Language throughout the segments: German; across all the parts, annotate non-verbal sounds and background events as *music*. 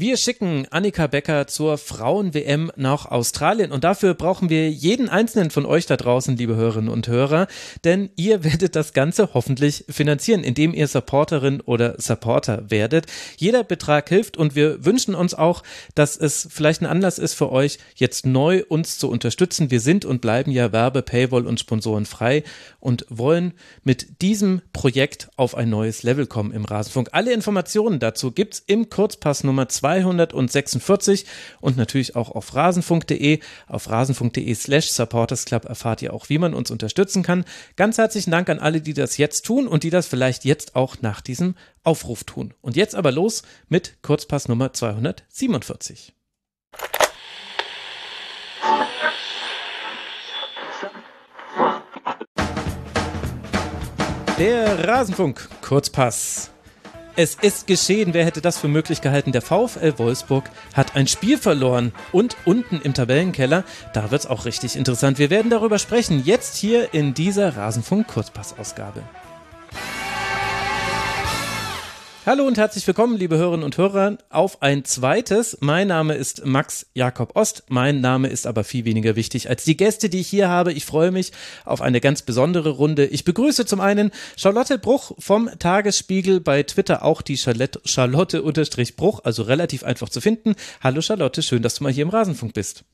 Wir schicken Annika Becker zur Frauen-WM nach Australien und dafür brauchen wir jeden einzelnen von euch da draußen, liebe Hörerinnen und Hörer, denn ihr *laughs* werdet das Ganze hoffentlich finanzieren, indem ihr Supporterin oder Supporter werdet. Jeder Betrag hilft und wir wünschen uns auch, dass es vielleicht ein Anlass ist für euch, jetzt neu uns zu unterstützen. Wir sind und bleiben ja Werbe, Paywall und Sponsoren frei und wollen mit diesem Projekt auf ein neues Level kommen im Rasenfunk. Alle Informationen dazu gibt's im Kurzpass Nummer 2 246 und natürlich auch auf rasenfunk.de. Auf rasenfunk.de slash supportersclub erfahrt ihr auch, wie man uns unterstützen kann. Ganz herzlichen Dank an alle, die das jetzt tun und die das vielleicht jetzt auch nach diesem Aufruf tun. Und jetzt aber los mit Kurzpass Nummer 247. Der Rasenfunk Kurzpass. Es ist geschehen. Wer hätte das für möglich gehalten? Der VfL Wolfsburg hat ein Spiel verloren. Und unten im Tabellenkeller, da wird es auch richtig interessant. Wir werden darüber sprechen. Jetzt hier in dieser Rasenfunk-Kurzpassausgabe. Hallo und herzlich willkommen, liebe Hörerinnen und Hörer, auf ein zweites. Mein Name ist Max Jakob Ost. Mein Name ist aber viel weniger wichtig als die Gäste, die ich hier habe. Ich freue mich auf eine ganz besondere Runde. Ich begrüße zum einen Charlotte Bruch vom Tagesspiegel, bei Twitter auch die Charlotte, Charlotte Bruch, also relativ einfach zu finden. Hallo Charlotte, schön, dass du mal hier im Rasenfunk bist.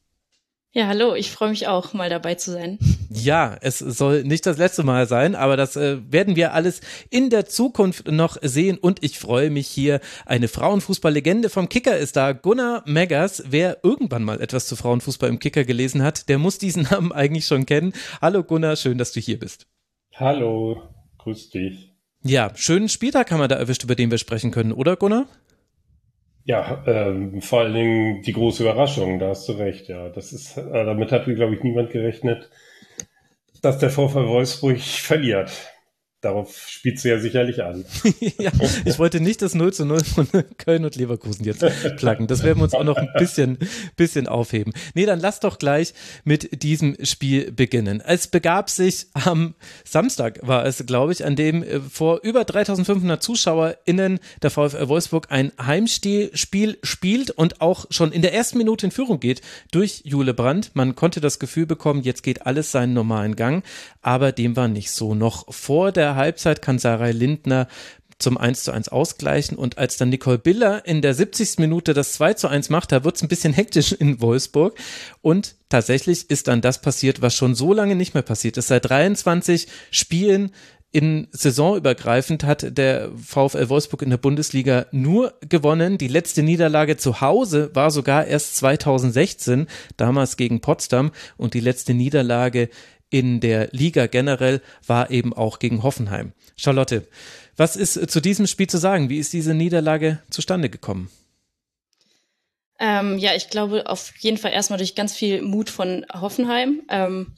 Ja, hallo, ich freue mich auch, mal dabei zu sein. Ja, es soll nicht das letzte Mal sein, aber das äh, werden wir alles in der Zukunft noch sehen und ich freue mich hier. Eine Frauenfußballlegende vom Kicker ist da, Gunnar Meggers. Wer irgendwann mal etwas zu Frauenfußball im Kicker gelesen hat, der muss diesen *laughs* Namen eigentlich schon kennen. Hallo Gunnar, schön, dass du hier bist. Hallo, grüß dich. Ja, schönen Spieltag haben wir da erwischt, über den wir sprechen können, oder Gunnar? Ja, ähm, vor allen Dingen die große Überraschung, da hast du recht, ja. Das ist, äh, damit hat, glaube ich, niemand gerechnet, dass der VfL Wolfsburg verliert. Darauf spielt sie ja sicherlich an. *laughs* ja, ich wollte nicht das 0 zu 0 von Köln und Leverkusen jetzt placken. Das werden wir uns auch noch ein bisschen, bisschen aufheben. Nee, dann lass doch gleich mit diesem Spiel beginnen. Es begab sich am Samstag, war es, glaube ich, an dem äh, vor über 3500 ZuschauerInnen der VfL Wolfsburg ein Heimspiel spielt und auch schon in der ersten Minute in Führung geht durch Jule Brandt. Man konnte das Gefühl bekommen, jetzt geht alles seinen normalen Gang, aber dem war nicht so. Noch vor der Halbzeit kann Sarah Lindner zum 1 zu 1 ausgleichen und als dann Nicole Biller in der 70. Minute das 2 zu 1 macht, da wird es ein bisschen *laughs* hektisch in Wolfsburg und tatsächlich ist dann das passiert, was schon so lange nicht mehr passiert ist. Seit 23 Spielen in saisonübergreifend hat der VfL Wolfsburg in der Bundesliga nur gewonnen. Die letzte Niederlage zu Hause war sogar erst 2016, damals gegen Potsdam und die letzte Niederlage in der Liga generell war eben auch gegen Hoffenheim. Charlotte, was ist zu diesem Spiel zu sagen? Wie ist diese Niederlage zustande gekommen? Ähm, ja, ich glaube auf jeden Fall erstmal durch ganz viel Mut von Hoffenheim. Ähm,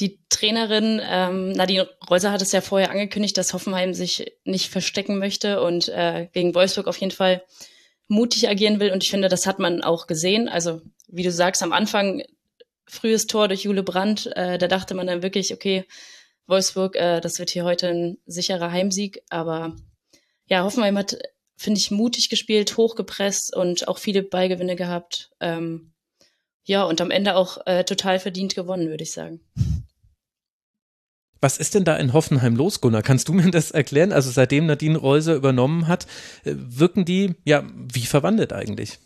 die Trainerin ähm, Nadine Reuser hat es ja vorher angekündigt, dass Hoffenheim sich nicht verstecken möchte und äh, gegen Wolfsburg auf jeden Fall mutig agieren will. Und ich finde, das hat man auch gesehen. Also, wie du sagst, am Anfang frühes Tor durch Jule Brandt, äh, da dachte man dann wirklich, okay, Wolfsburg, äh, das wird hier heute ein sicherer Heimsieg. Aber ja, Hoffenheim hat, finde ich, mutig gespielt, hochgepresst und auch viele Ballgewinne gehabt. Ähm, ja, und am Ende auch äh, total verdient gewonnen, würde ich sagen. Was ist denn da in Hoffenheim los, Gunnar? Kannst du mir das erklären? Also seitdem Nadine Reuser übernommen hat, äh, wirken die ja wie verwandelt eigentlich?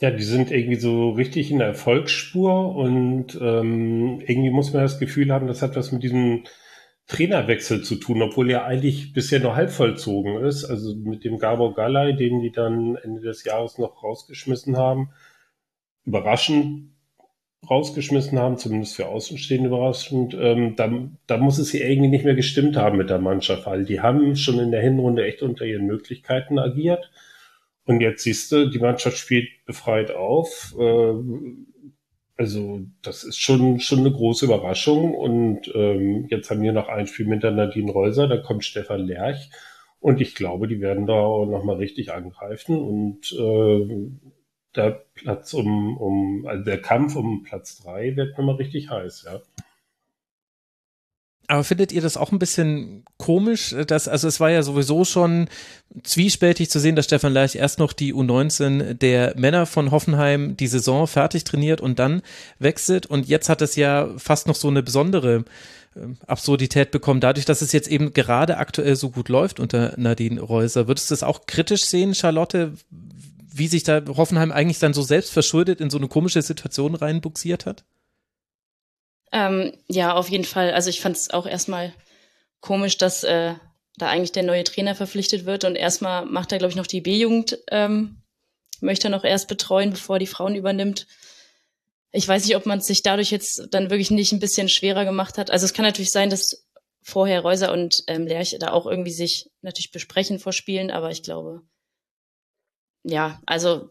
Ja, die sind irgendwie so richtig in der Erfolgsspur und ähm, irgendwie muss man das Gefühl haben, das hat was mit diesem Trainerwechsel zu tun, obwohl er eigentlich bisher nur halb vollzogen ist. Also mit dem Gabor Gallei, den die dann Ende des Jahres noch rausgeschmissen haben, überraschend rausgeschmissen haben, zumindest für Außenstehende überraschend, ähm, da, da muss es hier irgendwie nicht mehr gestimmt haben mit der Mannschaft, weil die haben schon in der Hinrunde echt unter ihren Möglichkeiten agiert und jetzt siehst du, die Mannschaft spielt befreit auf. Äh, also das ist schon schon eine große Überraschung. Und ähm, jetzt haben wir noch ein Spiel mit der Nadine Reuser, da kommt Stefan Lerch. Und ich glaube, die werden da auch nochmal richtig angreifen. Und äh, der Platz um, um, also der Kampf um Platz drei wird nochmal richtig heiß, ja. Aber findet ihr das auch ein bisschen komisch, dass, also es war ja sowieso schon zwiespältig zu sehen, dass Stefan Leich erst noch die U19 der Männer von Hoffenheim die Saison fertig trainiert und dann wechselt und jetzt hat es ja fast noch so eine besondere ähm, Absurdität bekommen, dadurch, dass es jetzt eben gerade aktuell so gut läuft unter Nadine Reuser. Würdest du das auch kritisch sehen, Charlotte, wie sich da Hoffenheim eigentlich dann so selbst verschuldet in so eine komische Situation reinbuxiert hat? Ähm, ja, auf jeden Fall. Also ich fand es auch erstmal komisch, dass äh, da eigentlich der neue Trainer verpflichtet wird und erstmal macht er, glaube ich, noch die B-Jugend, ähm, möchte er noch erst betreuen, bevor er die Frauen übernimmt. Ich weiß nicht, ob man sich dadurch jetzt dann wirklich nicht ein bisschen schwerer gemacht hat. Also es kann natürlich sein, dass vorher Reuser und ähm, Lerch da auch irgendwie sich natürlich besprechen vor Spielen, aber ich glaube, ja, also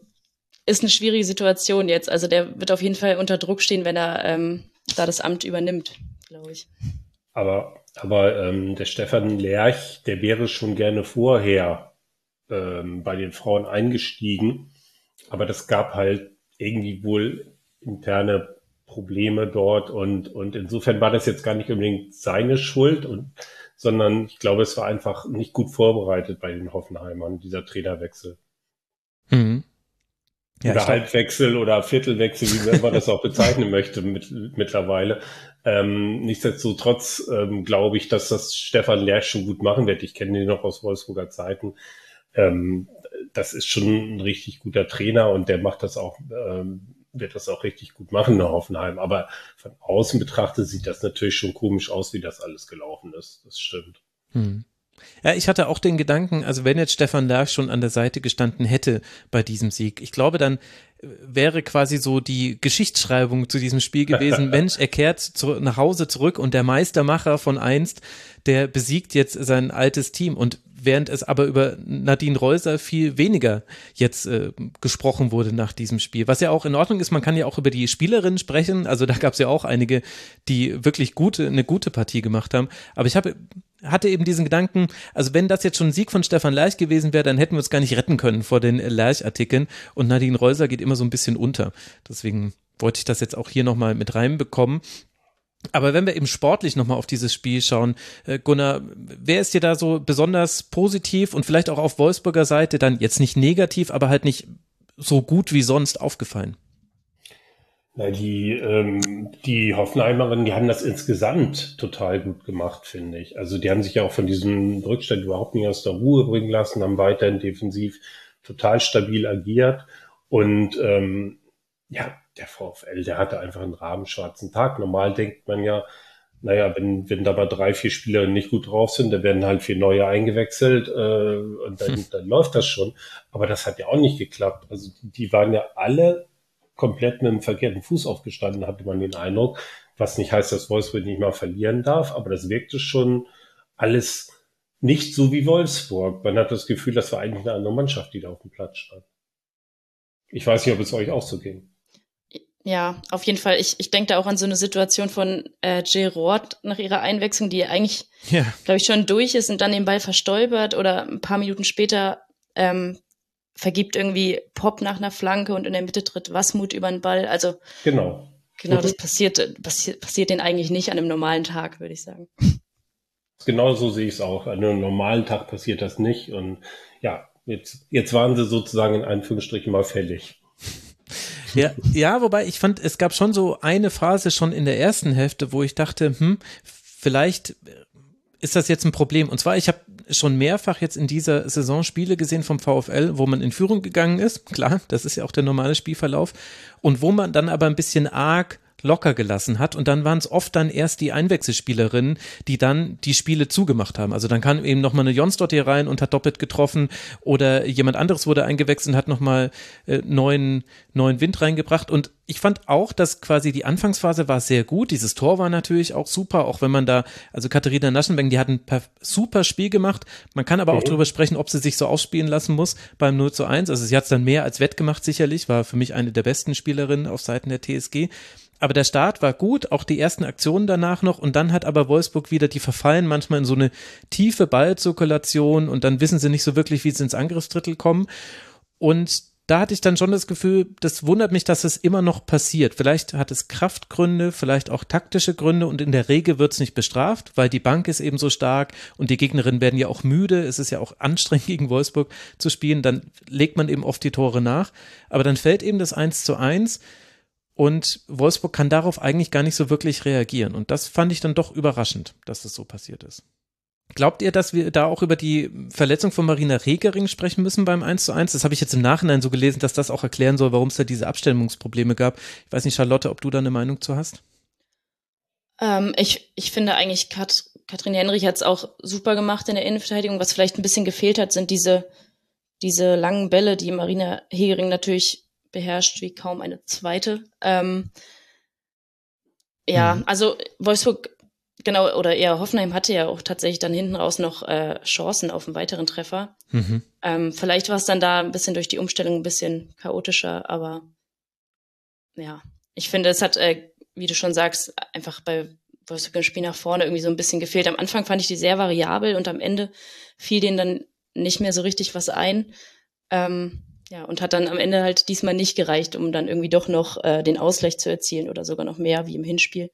ist eine schwierige Situation jetzt. Also der wird auf jeden Fall unter Druck stehen, wenn er ähm, da das Amt übernimmt, glaube ich. Aber, aber ähm, der Stefan Lerch, der wäre schon gerne vorher ähm, bei den Frauen eingestiegen. Aber das gab halt irgendwie wohl interne Probleme dort und, und insofern war das jetzt gar nicht unbedingt seine Schuld und, sondern ich glaube, es war einfach nicht gut vorbereitet bei den Hoffenheimern, dieser Trainerwechsel. Mhm. Ja, oder Halbwechsel oder Viertelwechsel, wie man das auch bezeichnen möchte mit, mittlerweile. Ähm, nichtsdestotrotz ähm, glaube ich, dass das Stefan Lerch schon gut machen wird. Ich kenne ihn noch aus Wolfsburger Zeiten. Ähm, das ist schon ein richtig guter Trainer und der macht das auch, ähm, wird das auch richtig gut machen in Hoffenheim. Aber von außen betrachtet sieht das natürlich schon komisch aus, wie das alles gelaufen ist. Das stimmt. Hm. Ja, ich hatte auch den Gedanken, also wenn jetzt Stefan Lerch schon an der Seite gestanden hätte bei diesem Sieg, ich glaube, dann äh, wäre quasi so die Geschichtsschreibung zu diesem Spiel gewesen, *laughs* Mensch, er kehrt zu, nach Hause zurück und der Meistermacher von einst, der besiegt jetzt sein altes Team und während es aber über Nadine Reuser viel weniger jetzt äh, gesprochen wurde nach diesem Spiel. Was ja auch in Ordnung ist, man kann ja auch über die Spielerin sprechen. Also da gab es ja auch einige, die wirklich gute, eine gute Partie gemacht haben. Aber ich habe hatte eben diesen Gedanken, also wenn das jetzt schon ein Sieg von Stefan Lerch gewesen wäre, dann hätten wir uns gar nicht retten können vor den Lerch-Artikeln und Nadine Reuser geht immer so ein bisschen unter. Deswegen wollte ich das jetzt auch hier nochmal mit reinbekommen. Aber wenn wir eben sportlich nochmal auf dieses Spiel schauen, äh, Gunnar, wer ist dir da so besonders positiv und vielleicht auch auf Wolfsburger Seite dann jetzt nicht negativ, aber halt nicht so gut wie sonst aufgefallen? Na, die, ähm, die Hoffenheimerinnen, die haben das insgesamt total gut gemacht, finde ich. Also die haben sich ja auch von diesem Rückstand überhaupt nicht aus der Ruhe bringen lassen, haben weiterhin defensiv total stabil agiert. Und ähm, ja, der VfL, der hatte einfach einen rabenschwarzen Tag. Normal denkt man ja, naja, wenn, wenn da mal drei, vier Spieler nicht gut drauf sind, dann werden halt vier neue eingewechselt äh, und dann, *laughs* dann läuft das schon. Aber das hat ja auch nicht geklappt. Also die waren ja alle komplett mit dem verkehrten Fuß aufgestanden, hatte man den Eindruck. Was nicht heißt, dass Wolfsburg nicht mal verlieren darf, aber das wirkte schon alles nicht so wie Wolfsburg. Man hat das Gefühl, das war eigentlich eine andere Mannschaft, die da auf dem Platz stand. Ich weiß nicht, ob es euch auch so ging. Ja, auf jeden Fall. Ich, ich denke da auch an so eine Situation von äh, Gerard nach ihrer Einwechslung, die eigentlich, ja. glaube ich, schon durch ist und dann den Ball verstolpert oder ein paar Minuten später ähm, vergibt irgendwie Pop nach einer Flanke und in der Mitte tritt Wasmut über den Ball. Also genau. Genau, das passiert, passiert, passiert den eigentlich nicht an einem normalen Tag, würde ich sagen. *laughs* Genau so sehe ich es auch. An einem normalen Tag passiert das nicht. Und ja, jetzt, jetzt waren sie sozusagen in Anführungsstrichen mal fällig. *laughs* Ja, ja, wobei ich fand, es gab schon so eine Phase schon in der ersten Hälfte, wo ich dachte, hm, vielleicht ist das jetzt ein Problem. Und zwar, ich habe schon mehrfach jetzt in dieser Saison Spiele gesehen vom VfL, wo man in Führung gegangen ist. Klar, das ist ja auch der normale Spielverlauf. Und wo man dann aber ein bisschen arg locker gelassen hat. Und dann waren es oft dann erst die Einwechselspielerinnen, die dann die Spiele zugemacht haben. Also dann kam eben nochmal eine Jonsdott hier rein und hat doppelt getroffen oder jemand anderes wurde eingewechselt und hat nochmal äh, neuen, neuen Wind reingebracht. Und ich fand auch, dass quasi die Anfangsphase war sehr gut. Dieses Tor war natürlich auch super, auch wenn man da, also Katharina Naschenberg, die hat ein super Spiel gemacht. Man kann aber auch mhm. darüber sprechen, ob sie sich so ausspielen lassen muss beim 0 zu 1. Also sie hat es dann mehr als wettgemacht sicherlich, war für mich eine der besten Spielerinnen auf Seiten der TSG. Aber der Start war gut, auch die ersten Aktionen danach noch. Und dann hat aber Wolfsburg wieder, die verfallen manchmal in so eine tiefe Ballzirkulation und dann wissen sie nicht so wirklich, wie sie ins Angriffsdrittel kommen. Und da hatte ich dann schon das Gefühl, das wundert mich, dass es immer noch passiert. Vielleicht hat es Kraftgründe, vielleicht auch taktische Gründe und in der Regel wird es nicht bestraft, weil die Bank ist eben so stark und die Gegnerinnen werden ja auch müde. Es ist ja auch anstrengend *laughs* gegen Wolfsburg zu spielen. Dann legt man eben oft die Tore nach. Aber dann fällt eben das 1 zu 1 und Wolfsburg kann darauf eigentlich gar nicht so wirklich reagieren. Und das fand ich dann doch überraschend, dass das so passiert ist. Glaubt ihr, dass wir da auch über die Verletzung von Marina Regering sprechen müssen beim 1 zu 1? Das habe ich jetzt im Nachhinein so gelesen, dass das auch erklären soll, warum es da diese Abstimmungsprobleme gab. Ich weiß nicht, Charlotte, ob du da eine Meinung zu hast? Ähm, ich, ich finde eigentlich, Kat, Katrin Henrich hat es auch super gemacht in der Innenverteidigung. Was vielleicht ein bisschen gefehlt hat, sind diese, diese langen Bälle, die Marina Hegering natürlich beherrscht wie kaum eine zweite. Ähm, ja, mhm. also Wolfsburg Genau, oder eher Hoffenheim hatte ja auch tatsächlich dann hinten raus noch äh, Chancen auf einen weiteren Treffer. Mhm. Ähm, vielleicht war es dann da ein bisschen durch die Umstellung ein bisschen chaotischer, aber ja, ich finde, es hat, äh, wie du schon sagst, einfach bei Wolfsburg im Spiel nach vorne irgendwie so ein bisschen gefehlt. Am Anfang fand ich die sehr variabel und am Ende fiel denen dann nicht mehr so richtig was ein. Ähm, ja, und hat dann am Ende halt diesmal nicht gereicht, um dann irgendwie doch noch äh, den Ausgleich zu erzielen oder sogar noch mehr wie im Hinspiel.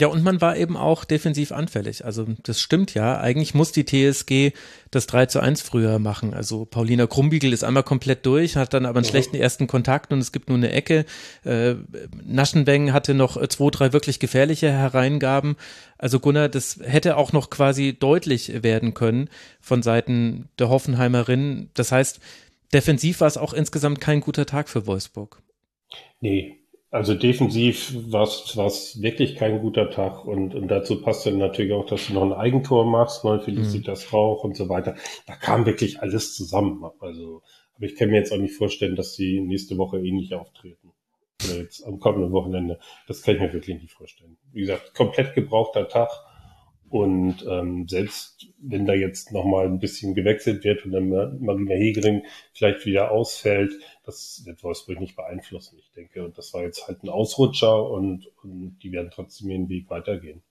Ja, und man war eben auch defensiv anfällig. Also das stimmt ja. Eigentlich muss die TSG das 3 zu 1 früher machen. Also Paulina Krumbiegel ist einmal komplett durch, hat dann aber einen mhm. schlechten ersten Kontakt und es gibt nur eine Ecke. Äh, Naschenweng hatte noch zwei, drei wirklich gefährliche Hereingaben. Also Gunnar, das hätte auch noch quasi deutlich werden können von Seiten der Hoffenheimerin. Das heißt, defensiv war es auch insgesamt kein guter Tag für Wolfsburg. Nee, also defensiv war es wirklich kein guter Tag und, und dazu passt dann natürlich auch, dass du noch ein Eigentor machst, neu Felicitas mhm. Rauch und so weiter. Da kam wirklich alles zusammen. Also, aber ich kann mir jetzt auch nicht vorstellen, dass sie nächste Woche ähnlich auftreten. Oder jetzt am kommenden Wochenende. Das kann ich mir wirklich nicht vorstellen. Wie gesagt, komplett gebrauchter Tag. Und ähm, selbst wenn da jetzt nochmal ein bisschen gewechselt wird und dann Marina Hegering vielleicht wieder ausfällt, das wird Wolfsburg nicht beeinflussen, ich denke. Und das war jetzt halt ein Ausrutscher und, und die werden trotzdem ihren Weg weitergehen.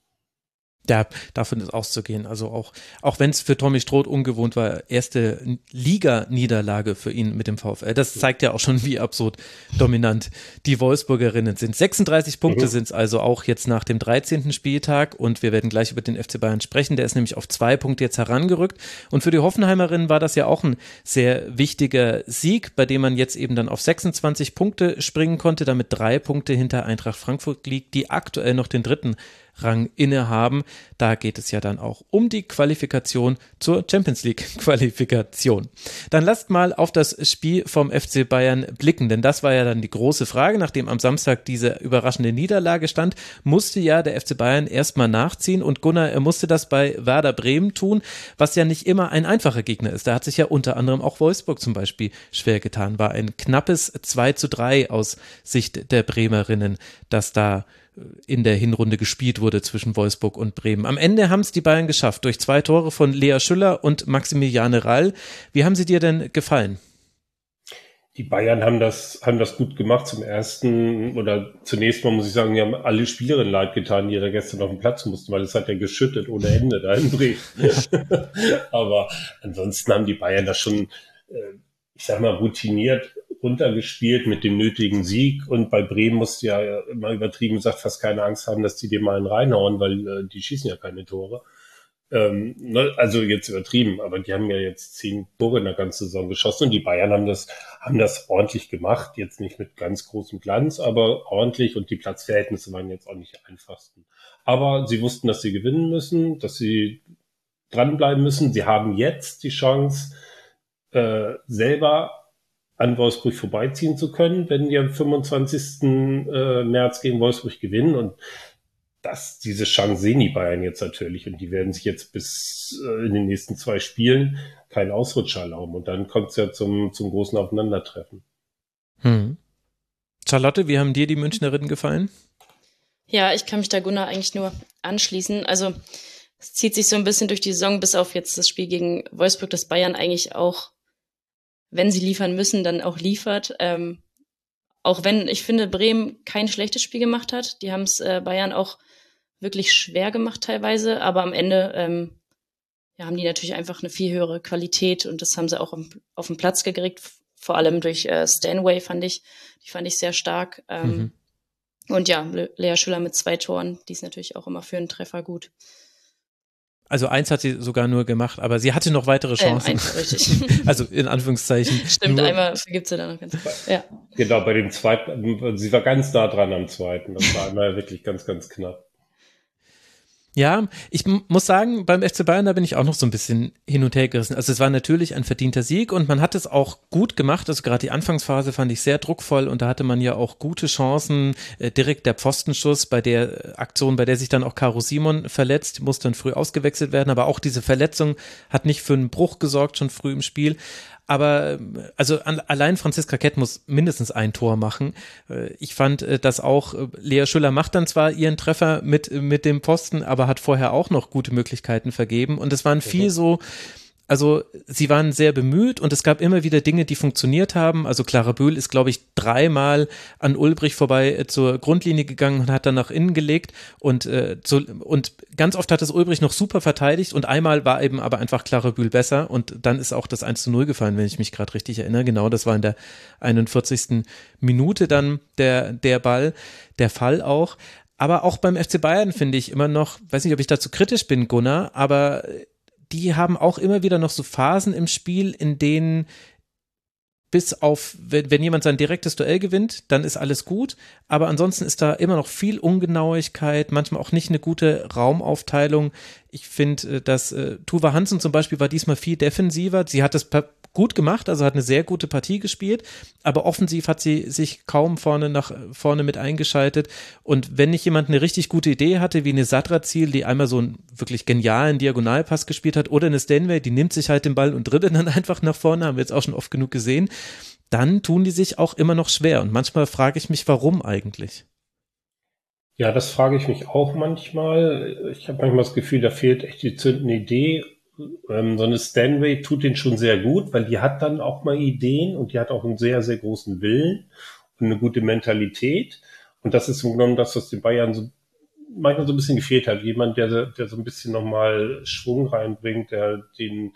Ja, davon ist auszugehen. Also auch, auch wenn es für Tommy Stroth ungewohnt war, erste Liga-Niederlage für ihn mit dem VfL. Das zeigt ja auch schon, wie absurd dominant die Wolfsburgerinnen sind. 36 Punkte mhm. sind es also auch jetzt nach dem 13. Spieltag und wir werden gleich über den FC Bayern sprechen. Der ist nämlich auf zwei Punkte jetzt herangerückt. Und für die Hoffenheimerinnen war das ja auch ein sehr wichtiger Sieg, bei dem man jetzt eben dann auf 26 Punkte springen konnte, damit drei Punkte hinter Eintracht Frankfurt liegt, die aktuell noch den dritten Rang innehaben. Da geht es ja dann auch um die Qualifikation zur Champions League *laughs* Qualifikation. Dann lasst mal auf das Spiel vom FC Bayern blicken, denn das war ja dann die große Frage, nachdem am Samstag diese überraschende Niederlage stand, musste ja der FC Bayern erstmal nachziehen und Gunnar, er musste das bei Werder Bremen tun, was ja nicht immer ein einfacher Gegner ist. Da hat sich ja unter anderem auch Wolfsburg zum Beispiel schwer getan, war ein knappes 2 zu 3 aus Sicht der Bremerinnen, dass da in der Hinrunde gespielt wurde zwischen Wolfsburg und Bremen. Am Ende haben es die Bayern geschafft durch zwei Tore von Lea Schüller und Maximiliane Rall. Wie haben sie dir denn gefallen? Die Bayern haben das, haben das gut gemacht zum ersten oder zunächst mal muss ich sagen, die haben alle Spielerinnen leid getan, die da gestern auf den Platz mussten, weil es hat ja geschüttet ohne Ende da in Bremen. Aber ansonsten haben die Bayern das schon, äh, ich sag mal, routiniert runtergespielt mit dem nötigen Sieg. Und bei Bremen musst du ja immer übertrieben gesagt fast keine Angst haben, dass die dir mal einen reinhauen, weil äh, die schießen ja keine Tore. Ähm, ne, also jetzt übertrieben, aber die haben ja jetzt zehn Tore in der ganzen Saison geschossen und die Bayern haben das, haben das ordentlich gemacht. Jetzt nicht mit ganz großem Glanz, aber ordentlich und die Platzverhältnisse waren jetzt auch nicht die einfachsten. Aber sie wussten, dass sie gewinnen müssen, dass sie dranbleiben müssen. Sie haben jetzt die Chance, äh, selber an Wolfsburg vorbeiziehen zu können, wenn die am 25. Äh, März gegen Wolfsburg gewinnen. Und das, diese Chance sehen die Bayern jetzt natürlich. Und die werden sich jetzt bis äh, in den nächsten zwei Spielen keinen Ausrutscher erlauben. Und dann kommt es ja zum, zum großen Aufeinandertreffen. Hm. Charlotte, wie haben dir die Münchnerinnen gefallen? Ja, ich kann mich da Gunnar eigentlich nur anschließen. Also es zieht sich so ein bisschen durch die Saison, bis auf jetzt das Spiel gegen Wolfsburg, dass Bayern eigentlich auch wenn sie liefern müssen, dann auch liefert. Ähm, auch wenn ich finde, Bremen kein schlechtes Spiel gemacht hat. Die haben es äh, Bayern auch wirklich schwer gemacht teilweise, aber am Ende ähm, ja, haben die natürlich einfach eine viel höhere Qualität und das haben sie auch auf den Platz gekriegt, vor allem durch äh, Stanway fand ich, die fand ich sehr stark. Ähm, mhm. Und ja, Lea Schüller mit zwei Toren, die ist natürlich auch immer für einen Treffer gut. Also eins hat sie sogar nur gemacht, aber sie hatte noch weitere Chancen. Ähm, eins, richtig. *laughs* also in Anführungszeichen. Stimmt, nur. einmal vergibt sie dann noch ganz. Ja. Genau, bei dem zweiten, sie war ganz nah dran am zweiten. Das war einmal wirklich ganz, ganz knapp. Ja, ich muss sagen, beim FC Bayern, da bin ich auch noch so ein bisschen hin und her gerissen. Also es war natürlich ein verdienter Sieg und man hat es auch gut gemacht. Also gerade die Anfangsphase fand ich sehr druckvoll und da hatte man ja auch gute Chancen. Äh, direkt der Pfostenschuss bei der Aktion, bei der sich dann auch Caro Simon verletzt, muss dann früh ausgewechselt werden. Aber auch diese Verletzung hat nicht für einen Bruch gesorgt, schon früh im Spiel. Aber also an, allein Franziska Kett muss mindestens ein Tor machen. Äh, ich fand äh, dass auch. Äh, Lea Schüller macht dann zwar ihren Treffer mit, mit dem Posten, aber hat vorher auch noch gute Möglichkeiten vergeben. Und es waren viel so also sie waren sehr bemüht und es gab immer wieder Dinge, die funktioniert haben. Also Clara Bühl ist, glaube ich, dreimal an Ulbrich vorbei äh, zur Grundlinie gegangen und hat dann nach innen gelegt und, äh, zu, und ganz oft hat es Ulbrich noch super verteidigt und einmal war eben aber einfach Clara Bühl besser und dann ist auch das 1 zu 0 gefallen, wenn ich mich gerade richtig erinnere. Genau, das war in der 41. Minute dann der, der Ball, der Fall auch. Aber auch beim FC Bayern finde ich immer noch, weiß nicht, ob ich dazu kritisch bin, Gunnar, aber die haben auch immer wieder noch so Phasen im Spiel, in denen bis auf, wenn, wenn jemand sein direktes Duell gewinnt, dann ist alles gut. Aber ansonsten ist da immer noch viel Ungenauigkeit, manchmal auch nicht eine gute Raumaufteilung. Ich finde, äh, dass äh, Tuva Hansen zum Beispiel war diesmal viel defensiver. Sie hat das gut gemacht, also hat eine sehr gute Partie gespielt, aber offensiv hat sie sich kaum vorne nach vorne mit eingeschaltet. Und wenn nicht jemand eine richtig gute Idee hatte, wie eine Sadra-Ziel, die einmal so einen wirklich genialen Diagonalpass gespielt hat, oder eine Stanway, die nimmt sich halt den Ball und dribbelt dann *laughs* einfach nach vorne, haben wir jetzt auch schon oft genug gesehen, dann tun die sich auch immer noch schwer. Und manchmal frage ich mich, warum eigentlich? Ja, das frage ich mich auch manchmal. Ich habe manchmal das Gefühl, da fehlt echt die zündende Idee ähm, so eine Stanway tut den schon sehr gut, weil die hat dann auch mal Ideen und die hat auch einen sehr, sehr großen Willen und eine gute Mentalität. Und das ist im Grunde das, was den Bayern so manchmal so ein bisschen gefehlt hat. Jemand, der, der so ein bisschen nochmal Schwung reinbringt, der den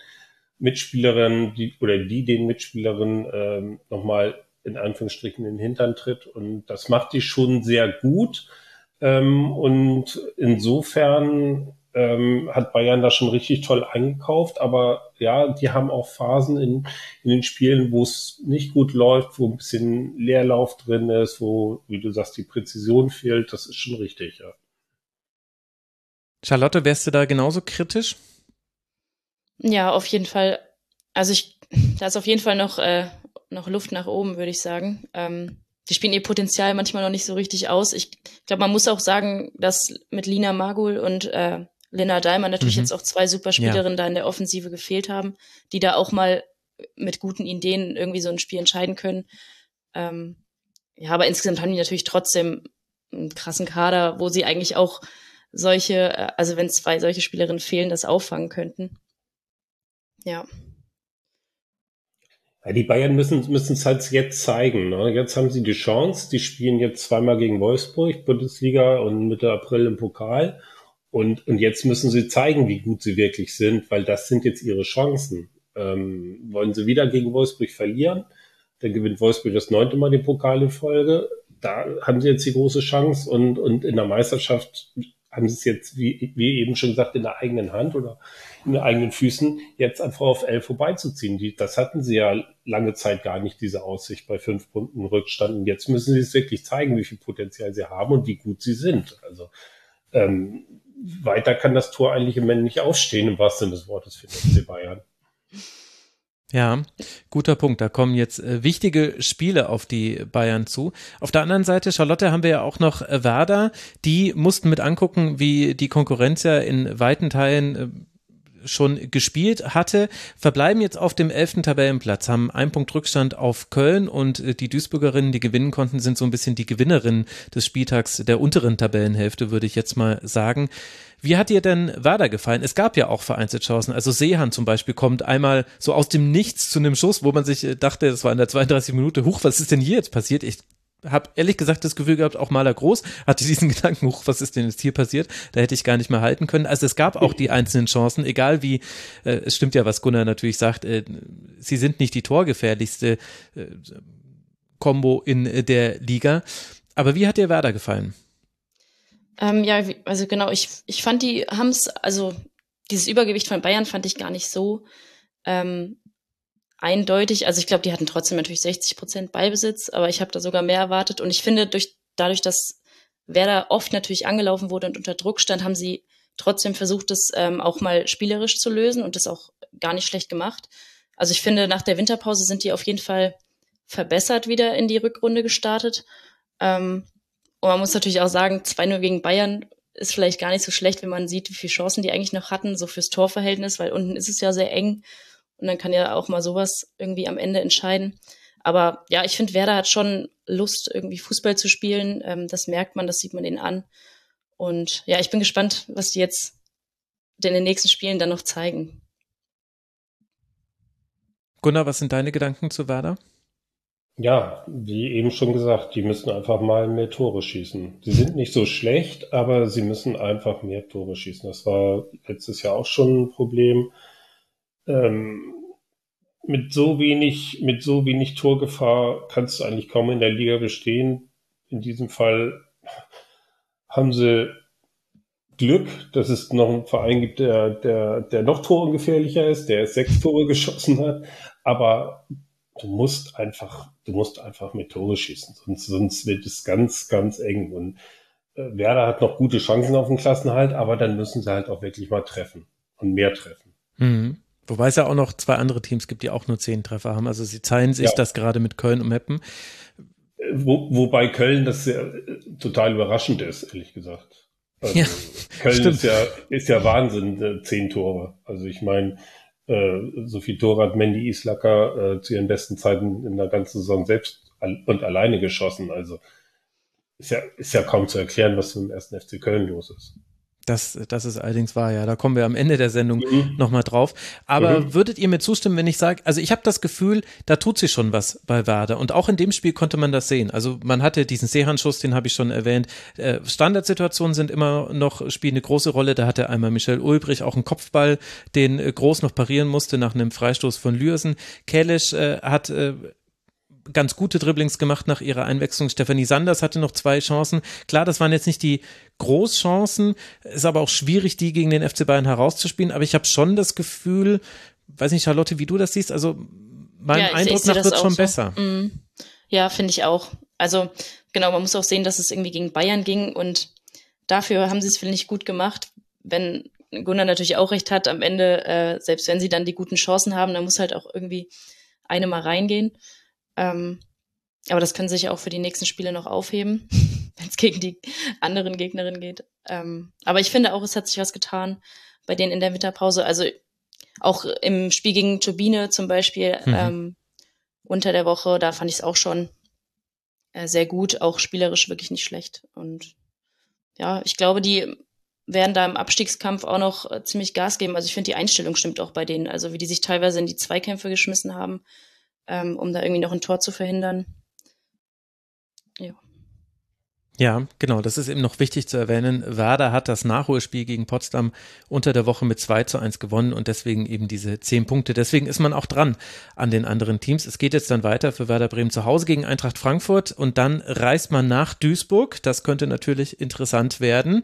Mitspielerinnen, die, oder die den Mitspielerinnen ähm, nochmal in Anführungsstrichen in den Hintern tritt. Und das macht die schon sehr gut. Ähm, und insofern ähm, hat Bayern da schon richtig toll eingekauft, aber ja, die haben auch Phasen in, in den Spielen, wo es nicht gut läuft, wo ein bisschen Leerlauf drin ist, wo, wie du sagst, die Präzision fehlt. Das ist schon richtig, ja. Charlotte, wärst du da genauso kritisch? Ja, auf jeden Fall. Also ich, da ist auf jeden Fall noch, äh, noch Luft nach oben, würde ich sagen. Ähm, die spielen ihr Potenzial manchmal noch nicht so richtig aus. Ich glaube, man muss auch sagen, dass mit Lina Magul und äh, Lena Daimer natürlich mhm. jetzt auch zwei Superspielerinnen ja. da in der Offensive gefehlt haben, die da auch mal mit guten Ideen irgendwie so ein Spiel entscheiden können. Ähm, ja, aber insgesamt haben die natürlich trotzdem einen krassen Kader, wo sie eigentlich auch solche, äh, also wenn zwei solche Spielerinnen fehlen, das auffangen könnten. Ja. ja die Bayern müssen müssen es halt jetzt zeigen. Ne? Jetzt haben sie die Chance. Die spielen jetzt zweimal gegen Wolfsburg, Bundesliga und Mitte April im Pokal. Und, und jetzt müssen sie zeigen, wie gut sie wirklich sind, weil das sind jetzt ihre Chancen. Ähm, wollen sie wieder gegen Wolfsburg verlieren? Dann gewinnt Wolfsburg das neunte Mal die Pokal. Da haben sie jetzt die große Chance und, und in der Meisterschaft haben sie es jetzt, wie, wie eben schon gesagt, in der eigenen Hand oder in den eigenen Füßen, jetzt an VfL vorbeizuziehen. Die, das hatten sie ja lange Zeit gar nicht, diese Aussicht bei fünf Punkten Rückstand. Und jetzt müssen sie es wirklich zeigen, wie viel Potenzial sie haben und wie gut sie sind. Also ähm, weiter kann das Tor eigentlich im Moment nicht ausstehen, im wahrsten Sinne des Wortes für den FC Bayern. Ja, guter Punkt. Da kommen jetzt äh, wichtige Spiele auf die Bayern zu. Auf der anderen Seite, Charlotte, haben wir ja auch noch äh, Werder. Die mussten mit angucken, wie die Konkurrenz ja in weiten Teilen äh, schon gespielt hatte, verbleiben jetzt auf dem elften Tabellenplatz, haben einen Punkt Rückstand auf Köln und äh, die Duisburgerinnen, die gewinnen konnten, sind so ein bisschen die Gewinnerinnen des Spieltags der unteren Tabellenhälfte, würde ich jetzt mal sagen. Wie hat dir denn Werder gefallen? Es gab ja auch vereinzelt Chancen. Also Seehan zum Beispiel kommt einmal so aus dem Nichts zu einem Schuss, wo man sich äh, dachte, das war in der 32 Minute, huch, was ist denn hier jetzt passiert? Ich habe ehrlich gesagt das Gefühl gehabt, auch Maler Groß hatte *laughs* diesen Gedanken, hoch, was ist denn jetzt hier passiert? Da hätte ich gar nicht mehr halten können. Also es gab auch die einzelnen Chancen, egal wie, äh, es stimmt ja, was Gunnar natürlich sagt, äh, sie sind nicht die torgefährlichste äh, Combo in äh, der Liga. Aber wie hat dir Werder gefallen? Ähm, ja, also genau, ich, ich fand die haben's, also dieses Übergewicht von Bayern fand ich gar nicht so ähm, eindeutig. Also ich glaube, die hatten trotzdem natürlich 60 Prozent Ballbesitz, aber ich habe da sogar mehr erwartet. Und ich finde, durch, dadurch, dass Werder oft natürlich angelaufen wurde und unter Druck stand, haben sie trotzdem versucht, das ähm, auch mal spielerisch zu lösen und das auch gar nicht schlecht gemacht. Also ich finde, nach der Winterpause sind die auf jeden Fall verbessert wieder in die Rückrunde gestartet. Ähm, und man muss natürlich auch sagen, 2-0 gegen Bayern ist vielleicht gar nicht so schlecht, wenn man sieht, wie viele Chancen die eigentlich noch hatten, so fürs Torverhältnis, weil unten ist es ja sehr eng. Und dann kann ja auch mal sowas irgendwie am Ende entscheiden. Aber ja, ich finde, Werder hat schon Lust, irgendwie Fußball zu spielen. Ähm, das merkt man, das sieht man denen an. Und ja, ich bin gespannt, was die jetzt in den nächsten Spielen dann noch zeigen. Gunnar, was sind deine Gedanken zu Werder? Ja, wie eben schon gesagt, die müssen einfach mal mehr Tore schießen. Sie sind nicht so schlecht, aber sie müssen einfach mehr Tore schießen. Das war letztes Jahr auch schon ein Problem ähm, mit so wenig, mit so wenig Torgefahr kannst du eigentlich kaum in der Liga bestehen. In diesem Fall haben sie Glück, dass es noch einen Verein gibt, der, der, der noch torungefährlicher ist, der sechs Tore *laughs* geschossen hat. Aber du musst einfach, du musst einfach mit Tore schießen, sonst, sonst wird es ganz, ganz eng. Und äh, Werder hat noch gute Chancen auf den Klassenhalt, aber dann müssen sie halt auch wirklich mal treffen und mehr treffen. Mhm. Wobei es ja auch noch zwei andere Teams gibt, die auch nur zehn Treffer haben. Also sie zeigen sich ja. das gerade mit Köln und Meppen. Wo, wobei Köln das ja total überraschend ist, ehrlich gesagt. Also ja, Köln stimmt. ist ja, ist ja Wahnsinn, äh, zehn Tore. Also ich meine, äh, so viel Tore hat Mandy Islacker äh, zu ihren besten Zeiten in der ganzen Saison selbst und alleine geschossen. Also ist ja, ist ja kaum zu erklären, was mit dem ersten FC Köln los ist. Das, das ist allerdings wahr, ja. Da kommen wir am Ende der Sendung mhm. nochmal drauf. Aber mhm. würdet ihr mir zustimmen, wenn ich sage, also ich habe das Gefühl, da tut sich schon was bei Werder. Und auch in dem Spiel konnte man das sehen. Also man hatte diesen Seehandschuss, den habe ich schon erwähnt. Äh, Standardsituationen sind immer noch, spielen eine große Rolle. Da hatte einmal Michel Ulbrich auch einen Kopfball, den äh, Groß noch parieren musste nach einem Freistoß von Lürsen. Kellisch äh, hat äh, ganz gute Dribblings gemacht nach ihrer Einwechslung. Stefanie Sanders hatte noch zwei Chancen. Klar, das waren jetzt nicht die Großchancen, ist aber auch schwierig, die gegen den FC Bayern herauszuspielen. Aber ich habe schon das Gefühl, weiß nicht, Charlotte, wie du das siehst, also meinem ja, Eindruck nach wird schon so. besser. Mm. Ja, finde ich auch. Also genau, man muss auch sehen, dass es irgendwie gegen Bayern ging und dafür haben sie es, finde ich, gut gemacht. Wenn Gunnar natürlich auch recht hat, am Ende, äh, selbst wenn sie dann die guten Chancen haben, dann muss halt auch irgendwie eine mal reingehen. Ähm, aber das können sie sich auch für die nächsten Spiele noch aufheben, *laughs* wenn es gegen die anderen Gegnerinnen geht. Ähm, aber ich finde auch, es hat sich was getan bei denen in der Winterpause. Also auch im Spiel gegen Turbine zum Beispiel mhm. ähm, unter der Woche, da fand ich es auch schon äh, sehr gut, auch spielerisch wirklich nicht schlecht. Und ja, ich glaube, die werden da im Abstiegskampf auch noch äh, ziemlich Gas geben. Also ich finde, die Einstellung stimmt auch bei denen. Also wie die sich teilweise in die Zweikämpfe geschmissen haben ähm, um da irgendwie noch ein Tor zu verhindern. Ja. Ja, genau, das ist eben noch wichtig zu erwähnen. Werder hat das Nachholspiel gegen Potsdam unter der Woche mit 2 zu 1 gewonnen und deswegen eben diese 10 Punkte. Deswegen ist man auch dran an den anderen Teams. Es geht jetzt dann weiter für Werder Bremen zu Hause gegen Eintracht Frankfurt und dann reist man nach Duisburg. Das könnte natürlich interessant werden.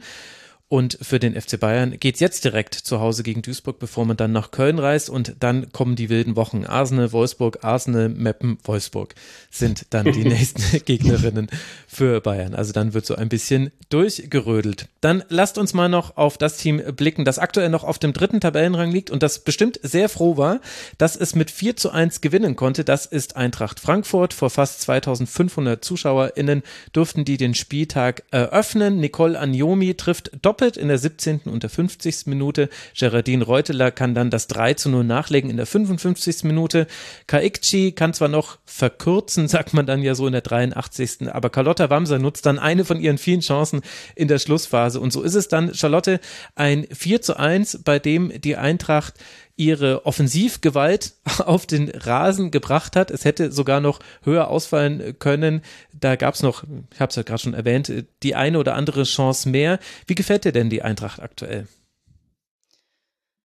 Und für den FC Bayern geht es jetzt direkt zu Hause gegen Duisburg, bevor man dann nach Köln reist. Und dann kommen die wilden Wochen. Arsenal, Wolfsburg, Arsenal, Meppen, Wolfsburg sind dann die *laughs* nächsten *laughs* Gegnerinnen für Bayern. Also dann wird so ein bisschen durchgerödelt. Dann lasst uns mal noch auf das Team blicken, das aktuell noch auf dem dritten Tabellenrang liegt und das bestimmt sehr froh war, dass es mit 4 zu 1 gewinnen konnte. Das ist Eintracht Frankfurt. Vor fast 2500 ZuschauerInnen durften die den Spieltag eröffnen. Nicole Anjomi trifft doppelt doppelt in der 17. und der 50. Minute. Gerardine Reuteler kann dann das 3 zu 0 nachlegen in der 55. Minute. Kaikchi kann zwar noch verkürzen, *laughs* sagt man dann ja so in der 83. Aber Carlotta Wamser nutzt dann eine von ihren vielen Chancen in der Schlussphase. Und so ist es dann, Charlotte, ein 4 zu 1, bei dem die Eintracht ihre Offensivgewalt *laughs* auf den Rasen gebracht hat. Es hätte sogar noch höher ausfallen können. Da gab es noch, ich habe es ja gerade schon erwähnt, die eine oder andere Chance mehr. Wie gefällt dir denn die Eintracht aktuell?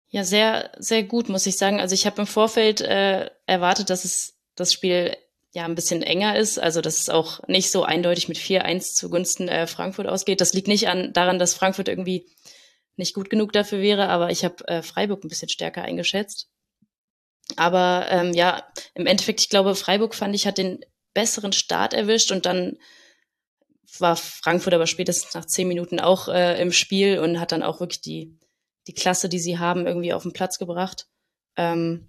Ja, sehr, sehr gut, muss ich sagen. Also ich habe im Vorfeld äh, erwartet, dass es das Spiel ja ein bisschen enger ist, also dass es auch nicht so eindeutig mit 4-1 zugunsten äh, Frankfurt ausgeht. Das liegt nicht an daran, dass Frankfurt irgendwie nicht gut genug dafür wäre, aber ich habe äh, Freiburg ein bisschen stärker eingeschätzt. Aber ähm, ja, im Endeffekt, ich glaube, Freiburg fand ich hat den besseren Start erwischt und dann war Frankfurt aber spätestens nach zehn Minuten auch äh, im Spiel und hat dann auch wirklich die, die Klasse, die sie haben, irgendwie auf den Platz gebracht. Ähm,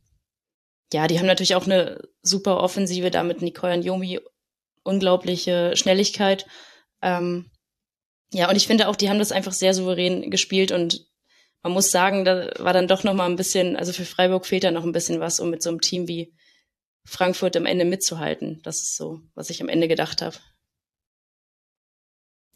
ja, die haben natürlich auch eine super Offensive, da mit Nicole und Yomi unglaubliche Schnelligkeit. Ähm, ja, und ich finde auch, die haben das einfach sehr souverän gespielt und man muss sagen, da war dann doch noch mal ein bisschen, also für Freiburg fehlt da noch ein bisschen was, um mit so einem Team wie Frankfurt am Ende mitzuhalten. Das ist so, was ich am Ende gedacht habe.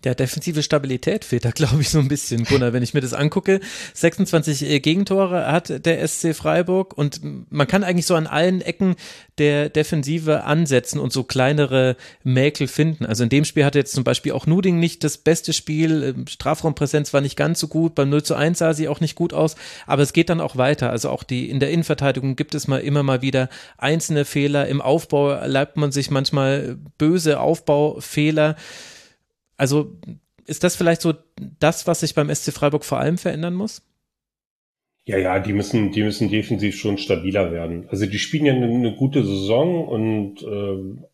Ja, defensive Stabilität fehlt da, *laughs* glaube ich, so ein bisschen, Gunnar. Wenn ich mir das angucke, 26 äh, Gegentore hat der SC Freiburg und man kann eigentlich so an allen Ecken der Defensive ansetzen und so kleinere Mäkel finden. Also in dem Spiel hatte jetzt zum Beispiel auch Nuding nicht das beste Spiel. Ähm, Strafraumpräsenz war nicht ganz so gut. Beim 0 zu 1 sah sie auch nicht gut aus. Aber es geht dann auch weiter. Also auch die, in der Innenverteidigung gibt es mal immer mal wieder einzelne Fehler. Im Aufbau erlaubt man sich manchmal böse Aufbaufehler. Also ist das vielleicht so das, was sich beim SC Freiburg vor allem verändern muss? Ja, ja, die müssen, die müssen defensiv schon stabiler werden. Also die spielen ja eine, eine gute Saison und äh,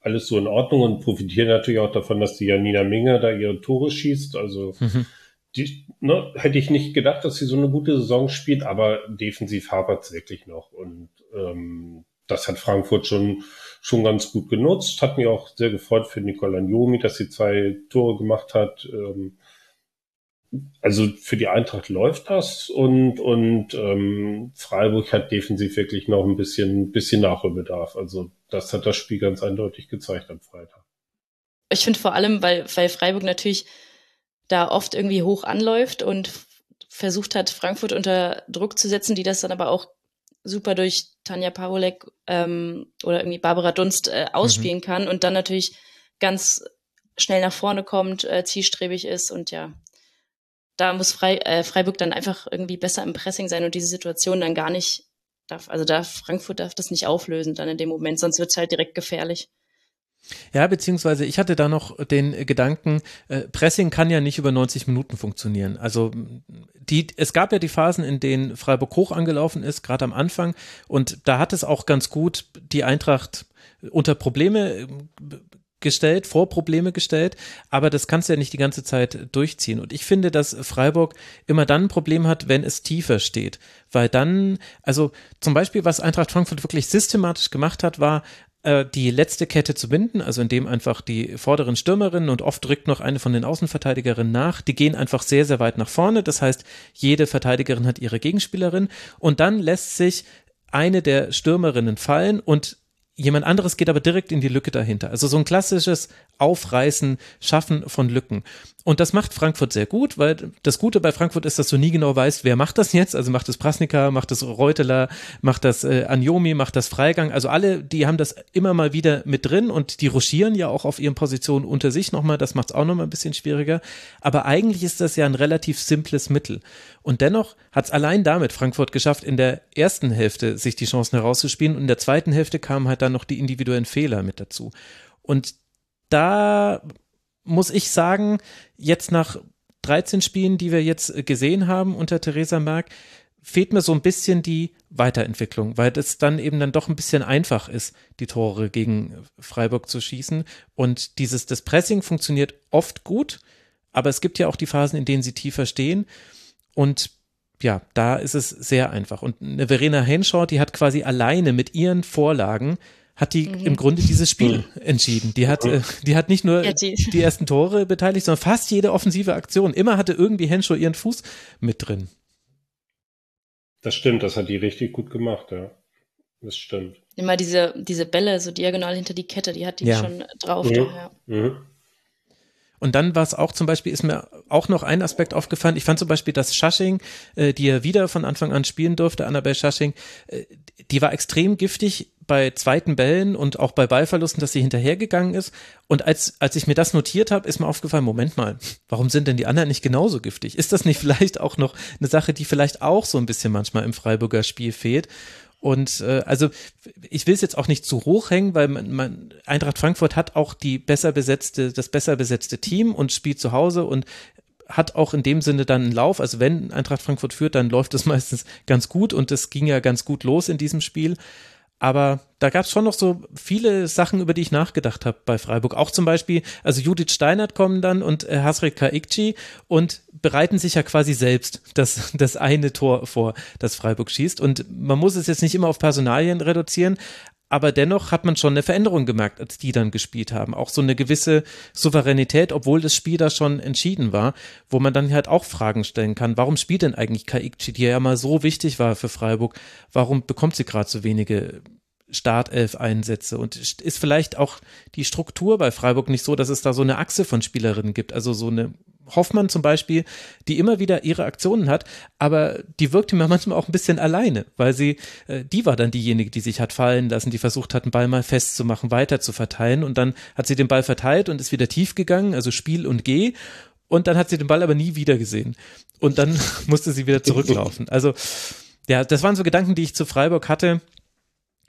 alles so in Ordnung und profitieren natürlich auch davon, dass die Janina Minge da ihre Tore schießt. Also mhm. die, ne, hätte ich nicht gedacht, dass sie so eine gute Saison spielt, aber defensiv hapert es wirklich noch. Und ähm, das hat Frankfurt schon schon ganz gut genutzt. Hat mich auch sehr gefreut für Nicola Njomi, dass sie zwei Tore gemacht hat. Ähm, also für die Eintracht läuft das und, und ähm, Freiburg hat defensiv wirklich noch ein bisschen, bisschen Nachholbedarf. Also das hat das Spiel ganz eindeutig gezeigt am Freitag. Ich finde vor allem, weil, weil Freiburg natürlich da oft irgendwie hoch anläuft und versucht hat, Frankfurt unter Druck zu setzen, die das dann aber auch super durch Tanja Parolek ähm, oder irgendwie Barbara Dunst äh, ausspielen mhm. kann und dann natürlich ganz schnell nach vorne kommt, äh, zielstrebig ist und ja, da muss Frei, äh, Freiburg dann einfach irgendwie besser im Pressing sein und diese Situation dann gar nicht darf, also da Frankfurt darf das nicht auflösen dann in dem Moment, sonst wird es halt direkt gefährlich. Ja, beziehungsweise ich hatte da noch den Gedanken, äh, Pressing kann ja nicht über 90 Minuten funktionieren. Also die, es gab ja die Phasen, in denen Freiburg hoch angelaufen ist, gerade am Anfang, und da hat es auch ganz gut die Eintracht unter Probleme äh, gestellt, vor Probleme gestellt, aber das kannst du ja nicht die ganze Zeit durchziehen. Und ich finde, dass Freiburg immer dann ein Problem hat, wenn es tiefer steht. Weil dann, also zum Beispiel, was Eintracht Frankfurt wirklich systematisch gemacht hat, war äh, die letzte Kette zu binden, also indem einfach die vorderen Stürmerinnen und oft rückt noch eine von den Außenverteidigerinnen nach, die gehen einfach sehr, sehr weit nach vorne. Das heißt, jede Verteidigerin hat ihre Gegenspielerin und dann lässt sich eine der Stürmerinnen fallen und Jemand anderes geht aber direkt in die Lücke dahinter. Also so ein klassisches Aufreißen, Schaffen von Lücken. Und das macht Frankfurt sehr gut, weil das Gute bei Frankfurt ist, dass du nie genau weißt, wer macht das jetzt. Also macht es Prasnika, macht es Reuteler, macht das äh, Anjomi, macht das Freigang. Also alle, die haben das immer mal wieder mit drin und die ruschieren ja auch auf ihren Positionen unter sich nochmal. Das macht es auch nochmal ein bisschen schwieriger. Aber eigentlich ist das ja ein relativ simples Mittel. Und dennoch hat es allein damit Frankfurt geschafft, in der ersten Hälfte sich die Chancen herauszuspielen und in der zweiten Hälfte kamen halt dann noch die individuellen Fehler mit dazu. Und da muss ich sagen, jetzt nach 13 Spielen, die wir jetzt äh, gesehen haben unter Theresa Merck, fehlt mir so ein bisschen die Weiterentwicklung, weil es dann eben dann doch ein bisschen einfach ist, die Tore gegen Freiburg zu schießen. Und dieses, das Pressing funktioniert oft gut, aber es gibt ja auch die Phasen, in denen sie tiefer stehen. Und ja, da ist es sehr einfach. Und eine Verena Henshaw, die hat quasi alleine mit ihren Vorlagen hat die mhm. im Grunde dieses Spiel mhm. entschieden. Die hat, äh, die hat nicht nur ja, die. *laughs* die. ersten Tore beteiligt, sondern fast jede offensive Aktion. Immer hatte irgendwie Henshaw ihren Fuß mit drin. Das stimmt, das hat die richtig gut gemacht, ja. Das stimmt. Immer diese, diese Bälle so diagonal hinter die Kette, die hat die ja. schon drauf. Mhm. Da, ja. Mhm. Und dann war es auch zum Beispiel, ist mir auch noch ein Aspekt aufgefallen. Ich fand zum Beispiel, dass Schasching, äh, die ja wieder von Anfang an spielen durfte, Annabelle Schasching, äh, die war extrem giftig bei zweiten Bällen und auch bei Ballverlusten, dass sie hinterhergegangen ist. Und als, als ich mir das notiert habe, ist mir aufgefallen, Moment mal, warum sind denn die anderen nicht genauso giftig? Ist das nicht *laughs* vielleicht auch noch eine Sache, die vielleicht auch so ein bisschen manchmal im Freiburger Spiel fehlt? Und äh, also ich will es jetzt auch nicht zu hoch hängen, weil man, man, Eintracht Frankfurt hat auch die besser besetzte, das besser besetzte Team und spielt zu Hause und hat auch in dem Sinne dann einen Lauf. Also wenn Eintracht Frankfurt führt, dann läuft es *laughs* meistens ganz gut und es ging ja ganz gut los in diesem Spiel. Aber da gab es schon noch so viele Sachen, über die ich nachgedacht habe bei Freiburg. Auch zum Beispiel, also Judith Steinert kommen dann und äh, Hasrik Kaikci und bereiten sich ja quasi selbst das, *laughs* das eine Tor vor, das Freiburg schießt. Und man muss es jetzt nicht immer auf Personalien reduzieren, aber dennoch hat man schon eine Veränderung gemerkt, als die dann gespielt haben. Auch so eine gewisse Souveränität, obwohl das Spiel da schon entschieden war, wo man dann halt auch Fragen stellen kann. Warum spielt denn eigentlich Kaikchi, die ja mal so wichtig war für Freiburg? Warum bekommt sie gerade so wenige Startelf-Einsätze und ist vielleicht auch die Struktur bei Freiburg nicht so, dass es da so eine Achse von Spielerinnen gibt, also so eine Hoffmann zum Beispiel, die immer wieder ihre Aktionen hat, aber die wirkte mir *laughs* manchmal auch ein bisschen alleine, weil sie, äh, die war dann diejenige, die sich hat fallen lassen, die versucht hat, einen Ball mal festzumachen, weiter zu verteilen. Und dann hat sie den Ball verteilt und ist wieder tief gegangen, also Spiel und Geh und dann hat sie den Ball aber nie wieder gesehen. Und dann *laughs* musste sie wieder zurücklaufen. Also ja, das waren so Gedanken, die ich zu Freiburg hatte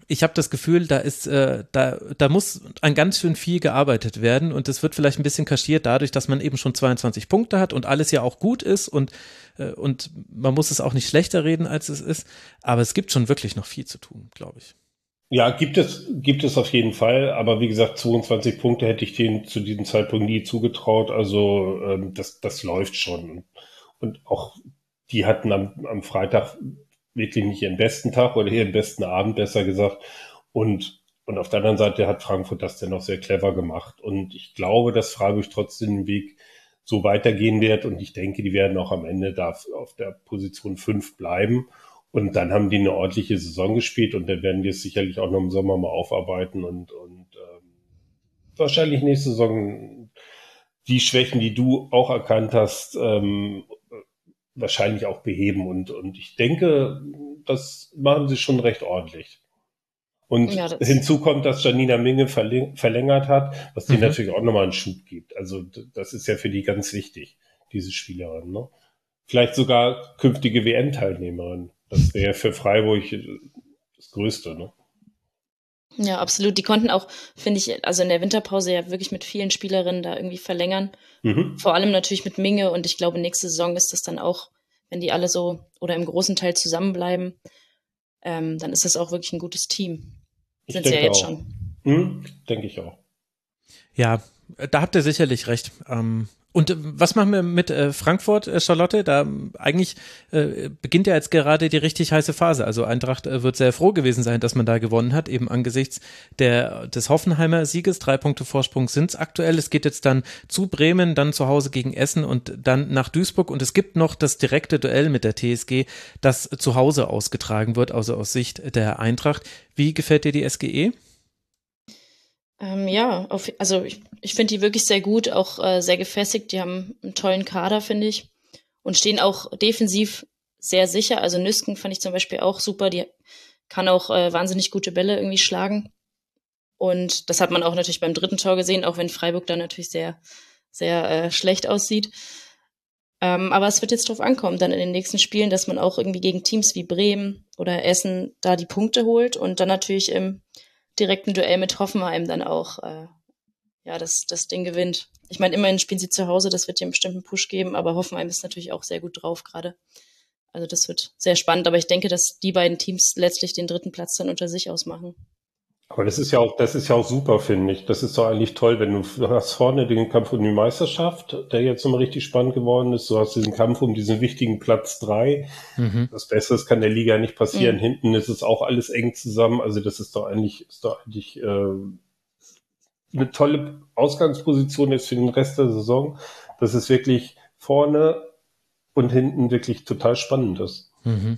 ich habe das Gefühl, da ist, äh, da, da muss an ganz schön viel gearbeitet werden und es wird vielleicht ein bisschen kaschiert dadurch, dass man eben schon 22 Punkte hat und alles ja auch gut ist und, äh, und man muss es auch nicht schlechter reden, als es ist. Aber es gibt schon wirklich noch viel zu tun, glaube ich. Ja, gibt es, gibt es auf jeden Fall. Aber wie gesagt, 22 Punkte hätte ich denen zu diesem Zeitpunkt nie zugetraut. Also ähm, das, das läuft schon. Und auch die hatten am, am Freitag wirklich nicht ihren besten Tag oder ihren besten Abend, besser gesagt. Und, und auf der anderen Seite hat Frankfurt das dennoch sehr clever gemacht. Und ich glaube, dass Freiburg trotzdem den Weg so weitergehen wird. Und ich denke, die werden auch am Ende da auf der Position fünf bleiben. Und dann haben die eine ordentliche Saison gespielt und dann werden die es sicherlich auch noch im Sommer mal aufarbeiten und, und ähm, wahrscheinlich nächste Saison die Schwächen, die du auch erkannt hast, ähm, wahrscheinlich auch beheben. Und, und ich denke, das machen sie schon recht ordentlich. Und ja, hinzu kommt, dass Janina Minge verlängert hat, was mhm. natürlich auch nochmal einen Schub gibt. Also das ist ja für die ganz wichtig, diese Spielerin. Ne? Vielleicht sogar künftige WM-Teilnehmerin. Das wäre für Freiburg das Größte. Ne? Ja, absolut. Die konnten auch, finde ich, also in der Winterpause ja wirklich mit vielen Spielerinnen da irgendwie verlängern. Mhm. Vor allem natürlich mit Minge und ich glaube, nächste Saison ist das dann auch, wenn die alle so oder im großen Teil zusammenbleiben, ähm, dann ist das auch wirklich ein gutes Team. Ich Sind sie ja jetzt auch. schon. Mhm, denke ich auch. Ja, da habt ihr sicherlich recht. Ähm, und äh, was machen wir mit äh, Frankfurt, äh, Charlotte? Da eigentlich äh, beginnt ja jetzt gerade die richtig heiße Phase. Also Eintracht äh, wird sehr froh gewesen sein, dass man da gewonnen hat, eben angesichts der, des Hoffenheimer Sieges. Drei Punkte Vorsprung sind es aktuell. Es geht jetzt dann zu Bremen, dann zu Hause gegen Essen und dann nach Duisburg. Und es gibt noch das direkte Duell mit der TSG, das zu Hause ausgetragen wird, also aus Sicht der Eintracht. Wie gefällt dir die SGE? Ähm, ja, auf, also ich, ich finde die wirklich sehr gut, auch äh, sehr gefestigt. Die haben einen tollen Kader, finde ich. Und stehen auch defensiv sehr sicher. Also Nüsken fand ich zum Beispiel auch super. Die kann auch äh, wahnsinnig gute Bälle irgendwie schlagen. Und das hat man auch natürlich beim dritten Tor gesehen, auch wenn Freiburg da natürlich sehr, sehr äh, schlecht aussieht. Ähm, aber es wird jetzt darauf ankommen, dann in den nächsten Spielen, dass man auch irgendwie gegen Teams wie Bremen oder Essen da die Punkte holt und dann natürlich im direkten Duell mit Hoffenheim dann auch äh, ja, das, das Ding gewinnt. Ich meine, immerhin spielen sie zu Hause, das wird dir einen bestimmten Push geben, aber Hoffenheim ist natürlich auch sehr gut drauf gerade. Also das wird sehr spannend, aber ich denke, dass die beiden Teams letztlich den dritten Platz dann unter sich ausmachen. Aber das ist ja auch, das ist ja auch super, finde ich. Das ist doch eigentlich toll, wenn du, du hast vorne den Kampf um die Meisterschaft, der jetzt nochmal richtig spannend geworden ist. Du hast diesen Kampf um diesen wichtigen Platz drei. Mhm. Das Besseres kann der Liga nicht passieren. Mhm. Hinten ist es auch alles eng zusammen. Also das ist doch eigentlich, ist doch eigentlich äh, eine tolle Ausgangsposition jetzt für den Rest der Saison. Das ist wirklich vorne und hinten wirklich total spannend ist. Mhm.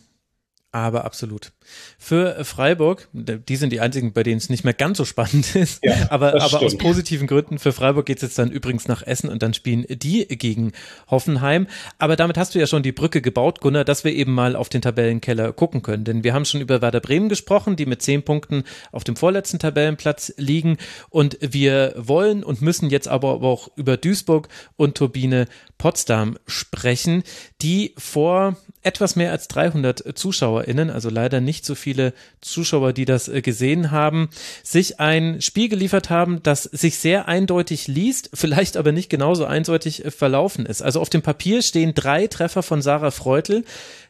Aber absolut. Für Freiburg, die sind die einzigen, bei denen es nicht mehr ganz so spannend *laughs* ist, ja, aber, aber aus positiven Gründen. Für Freiburg geht es jetzt dann übrigens nach Essen und dann spielen die gegen Hoffenheim. Aber damit hast du ja schon die Brücke gebaut, Gunnar, dass wir eben mal auf den Tabellenkeller gucken können. Denn wir haben schon über Werder Bremen gesprochen, die mit zehn Punkten auf dem vorletzten Tabellenplatz liegen. Und wir wollen und müssen jetzt aber auch über Duisburg und Turbine Potsdam sprechen, die vor etwas mehr als 300 ZuschauerInnen, also leider nicht so viele Zuschauer, die das äh, gesehen haben, sich ein Spiel geliefert haben, das sich sehr eindeutig liest, vielleicht aber nicht genauso eindeutig äh, verlaufen ist. Also auf dem Papier stehen drei Treffer von Sarah Freutel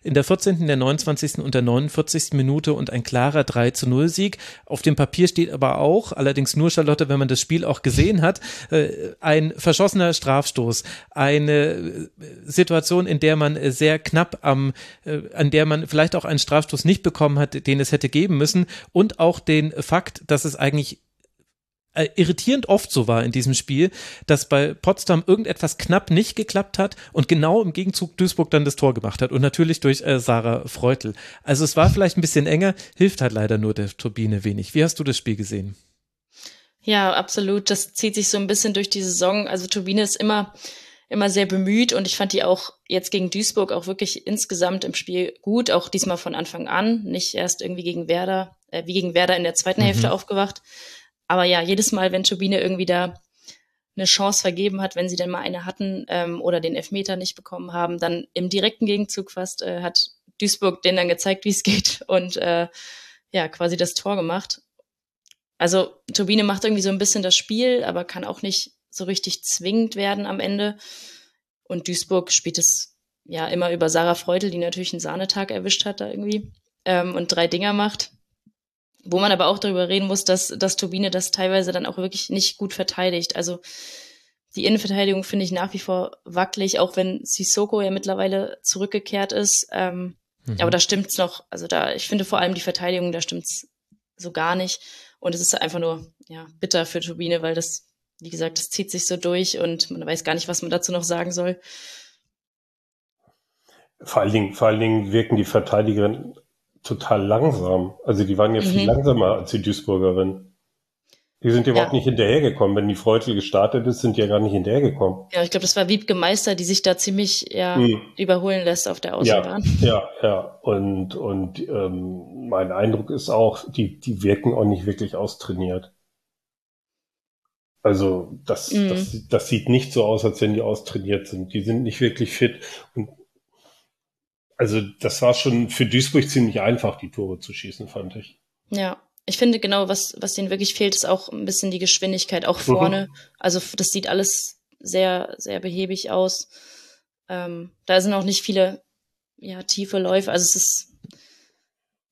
in der 14., der 29. und der 49. Minute und ein klarer 3 zu 0 Sieg. Auf dem Papier steht aber auch, allerdings nur Charlotte, wenn man das Spiel auch gesehen hat, äh, ein verschossener Strafstoß, eine Situation, in der man sehr knapp am, an der man vielleicht auch einen Strafstoß nicht bekommen hat, den es hätte geben müssen und auch den Fakt, dass es eigentlich äh, irritierend oft so war in diesem Spiel, dass bei Potsdam irgendetwas knapp nicht geklappt hat und genau im Gegenzug Duisburg dann das Tor gemacht hat und natürlich durch äh, Sarah Freutel. Also es war vielleicht ein bisschen enger, hilft halt leider nur der Turbine wenig. Wie hast du das Spiel gesehen? Ja, absolut. Das zieht sich so ein bisschen durch die Saison. Also Turbine ist immer immer sehr bemüht und ich fand die auch jetzt gegen Duisburg auch wirklich insgesamt im Spiel gut, auch diesmal von Anfang an, nicht erst irgendwie gegen Werder, äh, wie gegen Werder in der zweiten mhm. Hälfte aufgewacht. Aber ja, jedes Mal, wenn Turbine irgendwie da eine Chance vergeben hat, wenn sie denn mal eine hatten ähm, oder den Elfmeter nicht bekommen haben, dann im direkten Gegenzug fast äh, hat Duisburg denen dann gezeigt, wie es *laughs* geht und äh, ja, quasi das Tor gemacht. Also Turbine macht irgendwie so ein bisschen das Spiel, aber kann auch nicht so richtig zwingend werden am Ende. Und Duisburg spielt es ja immer über Sarah Freudel, die natürlich einen Sahnetag erwischt hat da irgendwie ähm, und drei Dinger macht. Wo man aber auch darüber reden muss, dass, dass Turbine das teilweise dann auch wirklich nicht gut verteidigt. Also die Innenverteidigung finde ich nach wie vor wackelig, auch wenn Sissoko ja mittlerweile zurückgekehrt ist. Ähm, mhm. Aber da stimmt's noch. Also da, ich finde vor allem die Verteidigung, da stimmt's so gar nicht. Und es ist einfach nur ja, bitter für Turbine, weil das, wie gesagt, das zieht sich so durch und man weiß gar nicht, was man dazu noch sagen soll. Vor allen Dingen, vor allen Dingen wirken die Verteidigerinnen total langsam. Also die waren ja mhm. viel langsamer als die Duisburgerin. Die sind ja überhaupt nicht hinterhergekommen. Wenn die Freutel gestartet ist, sind die ja gar nicht hinterhergekommen. Ja, ich glaube, das war Wiebke Meister, die sich da ziemlich ja, mhm. überholen lässt auf der Außenbahn. Ja, ja, ja. Und, und ähm, mein Eindruck ist auch, die, die wirken auch nicht wirklich austrainiert. Also das, mhm. das, das sieht nicht so aus, als wenn die austrainiert sind. Die sind nicht wirklich fit. Und also das war schon für Duisburg ziemlich einfach, die Tore zu schießen, fand ich. Ja, ich finde genau, was, was denen wirklich fehlt, ist auch ein bisschen die Geschwindigkeit, auch vorne. Mhm. Also das sieht alles sehr, sehr behäbig aus. Ähm, da sind auch nicht viele ja, tiefe Läufe. Also es ist,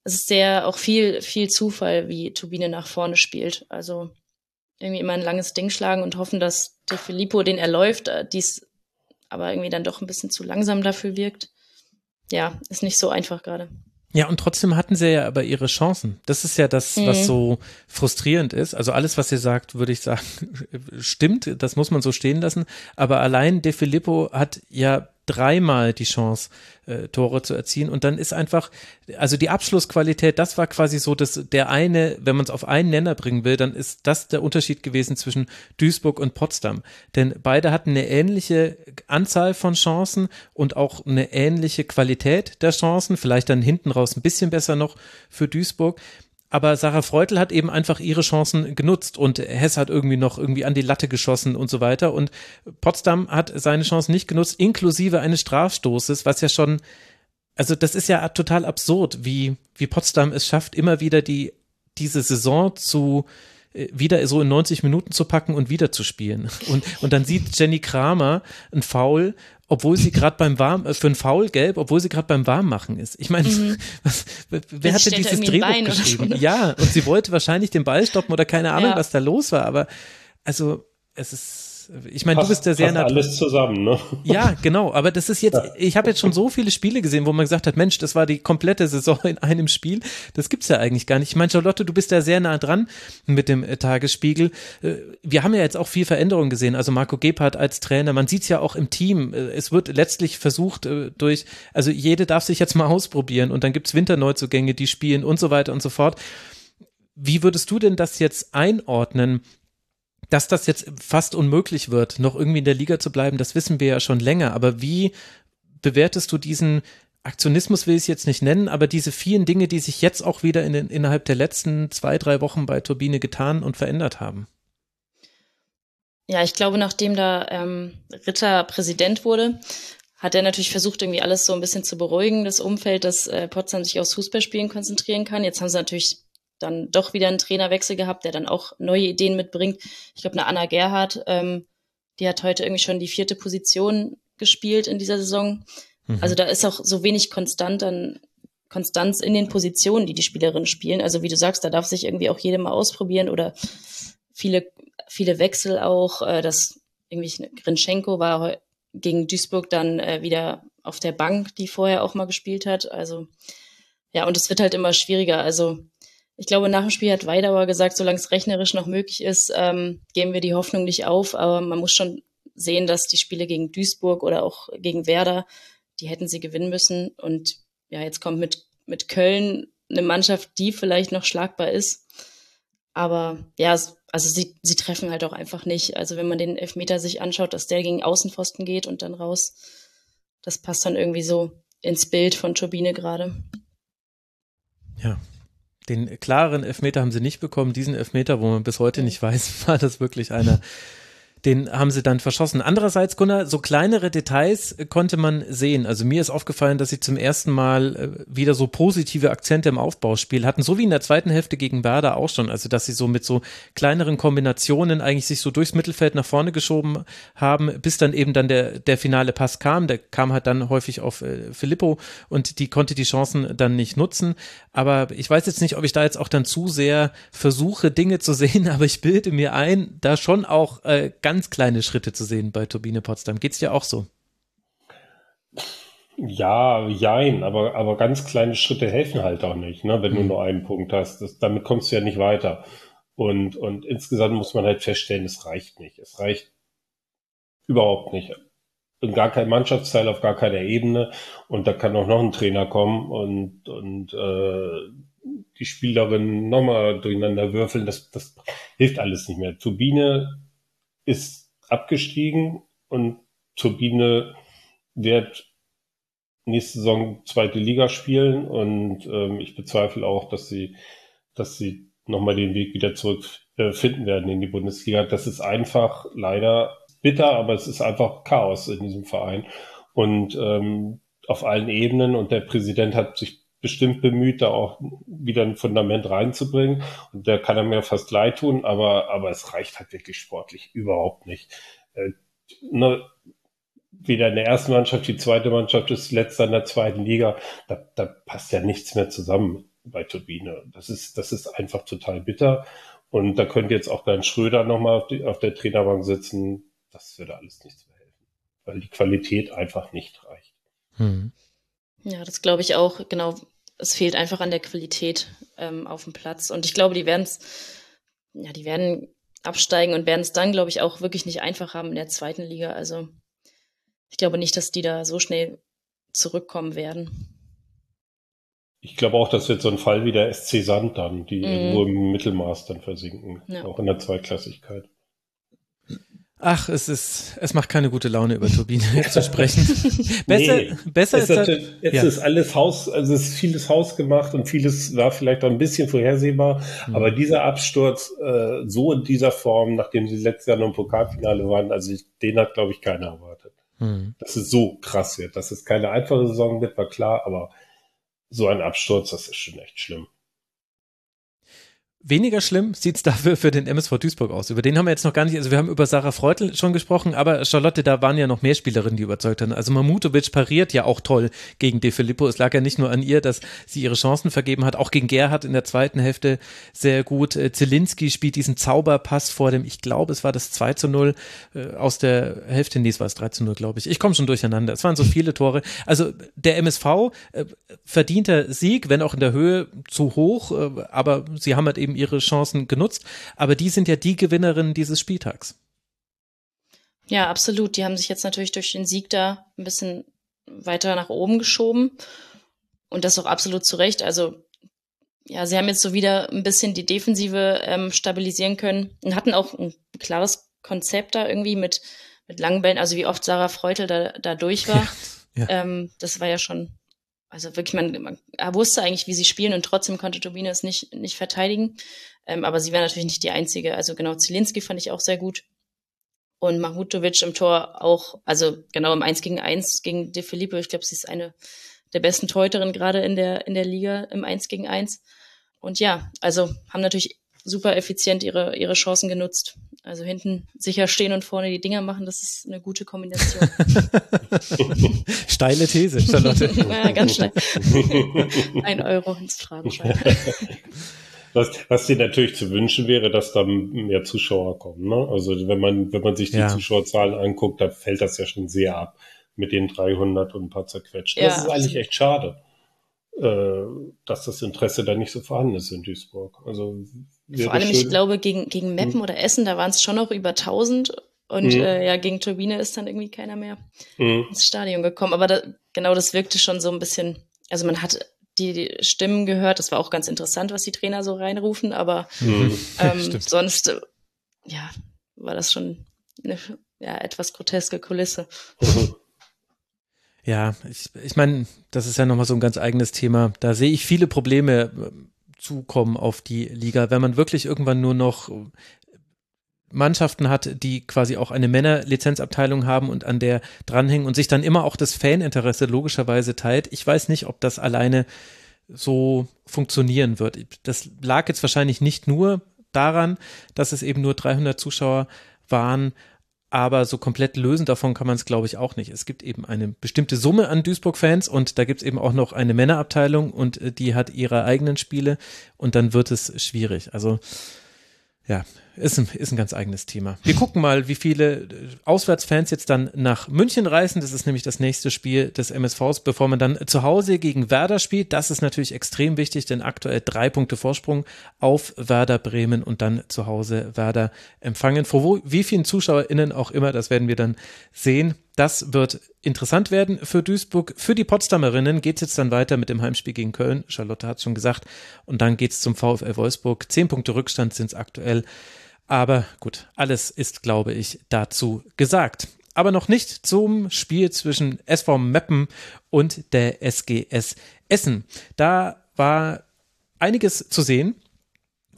es ist sehr auch viel, viel Zufall, wie Turbine nach vorne spielt. Also irgendwie immer ein langes Ding schlagen und hoffen, dass der Filippo den erläuft, äh, dies aber irgendwie dann doch ein bisschen zu langsam dafür wirkt ja, ist nicht so einfach gerade. Ja, und trotzdem hatten sie ja aber ihre Chancen. Das ist ja das, mhm. was so frustrierend ist. Also alles, was ihr sagt, würde ich sagen, *laughs* stimmt. Das muss man so stehen lassen. Aber allein De Filippo hat ja dreimal die Chance, äh, Tore zu erzielen. Und dann ist einfach, also die Abschlussqualität, das war quasi so dass der eine, wenn man es auf einen Nenner bringen will, dann ist das der Unterschied gewesen zwischen Duisburg und Potsdam. Denn beide hatten eine ähnliche Anzahl von Chancen und auch eine ähnliche Qualität der Chancen, vielleicht dann hinten raus ein bisschen besser noch für Duisburg aber Sarah Freutel hat eben einfach ihre Chancen genutzt und Hess hat irgendwie noch irgendwie an die Latte geschossen und so weiter. Und Potsdam hat seine Chancen nicht genutzt, inklusive eines Strafstoßes, was ja schon, also das ist ja total absurd, wie, wie Potsdam es schafft, immer wieder die, diese Saison zu, äh, wieder so in 90 Minuten zu packen und wieder zu spielen. *laughs* Und, und dann sieht Jenny Kramer ein Foul obwohl sie gerade beim Warm, äh, für ein Foul gelb, obwohl sie gerade beim Warmmachen ist. Ich meine, mhm. *laughs* wer hat denn dieses Drehbuch geschrieben? So, ne? Ja, und sie wollte wahrscheinlich den Ball stoppen oder keine *laughs* Ahnung, ja. was da los war, aber also es ist ich meine, du bist ja sehr nah alles zusammen, ne? Ja, genau. Aber das ist jetzt, ich habe jetzt schon so viele Spiele gesehen, wo man gesagt hat, Mensch, das war die komplette Saison in einem Spiel. Das gibt's ja eigentlich gar nicht. Ich meine, Charlotte, du bist ja sehr nah dran mit dem äh, Tagesspiegel. Äh, wir haben ja jetzt auch viel Veränderung gesehen. Also Marco Gebhardt als Trainer. Man sieht's ja auch im Team. Äh, es wird letztlich versucht durch, also jede darf sich jetzt mal ausprobieren und dann gibt's Winterneuzugänge, die spielen und so weiter und so fort. Wie würdest du denn das jetzt einordnen? Dass das jetzt fast unmöglich wird, noch irgendwie in der Liga zu bleiben, das wissen wir ja schon länger. Aber wie bewertest du diesen Aktionismus will ich es jetzt nicht nennen, aber diese vielen Dinge, die sich jetzt auch wieder in den, innerhalb der letzten zwei, drei Wochen bei Turbine getan und verändert haben? Ja, ich glaube, nachdem da ähm, Ritter Präsident wurde, hat er natürlich versucht, irgendwie alles so ein bisschen zu beruhigen, das Umfeld, dass äh, Potsdam sich aufs Fußballspielen konzentrieren kann. Jetzt haben sie natürlich dann doch wieder einen Trainerwechsel gehabt, der dann auch neue Ideen mitbringt. Ich glaube, eine Anna Gerhardt, ähm, die hat heute irgendwie schon die vierte Position gespielt in dieser Saison. Mhm. Also da ist auch so wenig konstant an Konstanz in den Positionen, die die Spielerinnen spielen. Also wie du sagst, da darf sich irgendwie auch jeder mal ausprobieren oder viele, viele Wechsel auch. Äh, das irgendwie Grinschenko war gegen Duisburg dann äh, wieder auf der Bank, die vorher auch mal gespielt hat. Also ja, und es wird halt immer schwieriger. Also ich glaube, nach dem Spiel hat Weidauer gesagt, solange es rechnerisch noch möglich ist, ähm, geben wir die Hoffnung nicht auf. Aber man muss schon sehen, dass die Spiele gegen Duisburg oder auch gegen Werder, die hätten sie gewinnen müssen. Und ja, jetzt kommt mit, mit Köln eine Mannschaft, die vielleicht noch schlagbar ist. Aber ja, also sie, sie treffen halt auch einfach nicht. Also wenn man den Elfmeter sich anschaut, dass der gegen Außenpfosten geht und dann raus, das passt dann irgendwie so ins Bild von Turbine gerade. Ja, den klareren Elfmeter haben sie nicht bekommen. Diesen Elfmeter, wo man bis heute nicht weiß, *laughs* war das wirklich einer den haben sie dann verschossen. Andererseits, Gunnar, so kleinere Details konnte man sehen. Also mir ist aufgefallen, dass sie zum ersten Mal äh, wieder so positive Akzente im Aufbauspiel hatten, so wie in der zweiten Hälfte gegen Werder auch schon. Also dass sie so mit so kleineren Kombinationen eigentlich sich so durchs Mittelfeld nach vorne geschoben haben, bis dann eben dann der, der finale Pass kam. Der kam halt dann häufig auf äh, Filippo und die konnte die Chancen dann nicht nutzen. Aber ich weiß jetzt nicht, ob ich da jetzt auch dann zu sehr versuche, Dinge zu *laughs* sehen, aber ich bilde mir ein, da schon auch äh, ganz ganz kleine Schritte zu sehen bei Turbine Potsdam. Geht es dir auch so? Ja, jein, aber, aber ganz kleine Schritte helfen halt auch nicht, ne, wenn mhm. du nur einen Punkt hast. Das, damit kommst du ja nicht weiter. Und, und insgesamt muss man halt feststellen, es reicht nicht. Es reicht überhaupt nicht. In gar kein Mannschaftsteil, auf gar keiner Ebene. Und da kann auch noch ein Trainer kommen und, und äh, die Spielerinnen nochmal durcheinander würfeln. Das, das hilft alles nicht mehr. Turbine ist abgestiegen und Turbine wird nächste Saison zweite Liga spielen und ähm, ich bezweifle auch, dass sie, dass sie nochmal den Weg wieder zurück äh, finden werden in die Bundesliga. Das ist einfach leider bitter, aber es ist einfach Chaos in diesem Verein und ähm, auf allen Ebenen und der Präsident hat sich bestimmt bemüht, da auch wieder ein Fundament reinzubringen. Und der kann er mir fast leid tun, aber, aber es reicht halt wirklich sportlich überhaupt nicht. Äh, ne, weder in der ersten Mannschaft, die zweite Mannschaft ist letzter in der zweiten Liga. Da, da passt ja nichts mehr zusammen bei Turbine. Das ist, das ist einfach total bitter. Und da könnte jetzt auch Bernd Schröder nochmal auf, auf der Trainerbank sitzen. Das würde alles nichts mehr helfen, weil die Qualität einfach nicht reicht. Hm. Ja, das glaube ich auch. Genau, es fehlt einfach an der Qualität ähm, auf dem Platz. Und ich glaube, die werden es, ja, die werden absteigen und werden es dann, glaube ich, auch wirklich nicht einfach haben in der zweiten Liga. Also ich glaube nicht, dass die da so schnell zurückkommen werden. Ich glaube auch, das wird so ein Fall wie der SC Sand dann, die mm. irgendwo im Mittelmaß dann versinken, ja. auch in der Zweitklassigkeit. Ach, es ist, es macht keine gute Laune, über Turbine *laughs* zu sprechen. *laughs* besser, nee, besser ist das. Jetzt ja. ist alles Haus, also es ist vieles Haus gemacht und vieles war vielleicht auch ein bisschen vorhersehbar. Mhm. Aber dieser Absturz, äh, so in dieser Form, nachdem sie letztes Jahr noch im Pokalfinale waren, also ich, den hat, glaube ich, keiner erwartet. Mhm. Dass es so krass wird. Dass es keine einfache Saison wird, war klar, aber so ein Absturz, das ist schon echt schlimm. Weniger schlimm sieht es dafür für den MSV Duisburg aus. Über den haben wir jetzt noch gar nicht, also wir haben über Sarah Freutel schon gesprochen, aber Charlotte, da waren ja noch mehr Spielerinnen, die überzeugt haben. Also Mamutovic pariert ja auch toll gegen De Filippo. Es lag ja nicht nur an ihr, dass sie ihre Chancen vergeben hat, auch gegen Gerhard in der zweiten Hälfte sehr gut. Äh, Zielinski spielt diesen Zauberpass vor dem, ich glaube, es war das 2 zu 0 äh, aus der Hälfte, nee, es war das 3 zu 0, glaube ich. Ich komme schon durcheinander. Es waren so viele Tore. Also der MSV äh, verdienter Sieg, wenn auch in der Höhe zu hoch, aber sie haben halt eben ihre Chancen genutzt. Aber die sind ja die Gewinnerinnen dieses Spieltags. Ja, absolut. Die haben sich jetzt natürlich durch den Sieg da ein bisschen weiter nach oben geschoben. Und das auch absolut zu Recht. Also, ja, sie haben jetzt so wieder ein bisschen die Defensive ähm, stabilisieren können und hatten auch ein klares Konzept da irgendwie mit, mit langen Bällen. Also, wie oft Sarah Freutel da, da durch war. Ja, *laughs* ja. Ähm, das war ja schon also wirklich, man, man wusste eigentlich, wie sie spielen und trotzdem konnte Turbine es nicht, nicht verteidigen. Ähm, aber sie war natürlich nicht die einzige. Also genau, Zielinski fand ich auch sehr gut. Und Mahmutovic im Tor auch, also genau im 1 gegen 1 gegen De Filippo. Ich glaube, sie ist eine der besten Teuterinnen gerade in der, in der Liga im 1 gegen 1. Und ja, also haben natürlich super effizient ihre, ihre Chancen genutzt. Also hinten sicher stehen und vorne die Dinger machen, das ist eine gute Kombination. *laughs* Steile These, Charlotte. *laughs* ja, ganz schnell. *laughs* Ein Euro ins Fragenschein. Was, was dir natürlich zu wünschen wäre, dass da mehr Zuschauer kommen. Ne? Also wenn man, wenn man sich die ja. Zuschauerzahlen anguckt, da fällt das ja schon sehr ab mit den 300 und ein paar zerquetscht. Ja, das ist eigentlich echt schade, äh, dass das Interesse da nicht so vorhanden ist in Duisburg. Also vor allem, ich glaube, gegen, gegen Meppen hm. oder Essen, da waren es schon noch über 1000 und mhm. äh, ja, gegen Turbine ist dann irgendwie keiner mehr mhm. ins Stadion gekommen. Aber da, genau das wirkte schon so ein bisschen, also man hat die, die, Stimmen gehört, das war auch ganz interessant, was die Trainer so reinrufen, aber mhm. ähm, *laughs* sonst, äh, ja, war das schon eine ja, etwas groteske Kulisse. Mhm. Ja, ich, ich meine, das ist ja nochmal so ein ganz eigenes Thema. Da sehe ich viele Probleme zukommen auf die Liga, wenn man wirklich irgendwann nur noch Mannschaften hat, die quasi auch eine Männerlizenzabteilung haben und an der dranhängen und sich dann immer auch das Faninteresse logischerweise teilt. Ich weiß nicht, ob das alleine so funktionieren wird. Das lag jetzt wahrscheinlich nicht nur daran, dass es eben nur 300 Zuschauer waren, aber so komplett lösen davon kann man es, glaube ich, auch nicht. Es gibt eben eine bestimmte Summe an Duisburg-Fans und da gibt es eben auch noch eine Männerabteilung und äh, die hat ihre eigenen Spiele und dann wird es schwierig. Also ja, ist ein, ist ein ganz eigenes Thema. Wir gucken mal, wie viele äh, Auswärtsfans jetzt dann nach München reisen. Das ist nämlich das nächste Spiel des MSVs, bevor man dann zu Hause gegen Werder spielt. Das ist natürlich extrem wichtig, denn aktuell drei Punkte Vorsprung auf Werder Bremen und dann zu Hause Werder empfangen. Vor wo, wie vielen ZuschauerInnen auch immer, das werden wir dann sehen. Das wird interessant werden für Duisburg. Für die Potsdamerinnen geht es jetzt dann weiter mit dem Heimspiel gegen Köln. Charlotte hat schon gesagt. Und dann geht es zum VfL Wolfsburg. Zehn Punkte Rückstand sind es aktuell. Aber gut, alles ist, glaube ich, dazu gesagt. Aber noch nicht zum Spiel zwischen SV Meppen und der SGS Essen. Da war einiges zu sehen.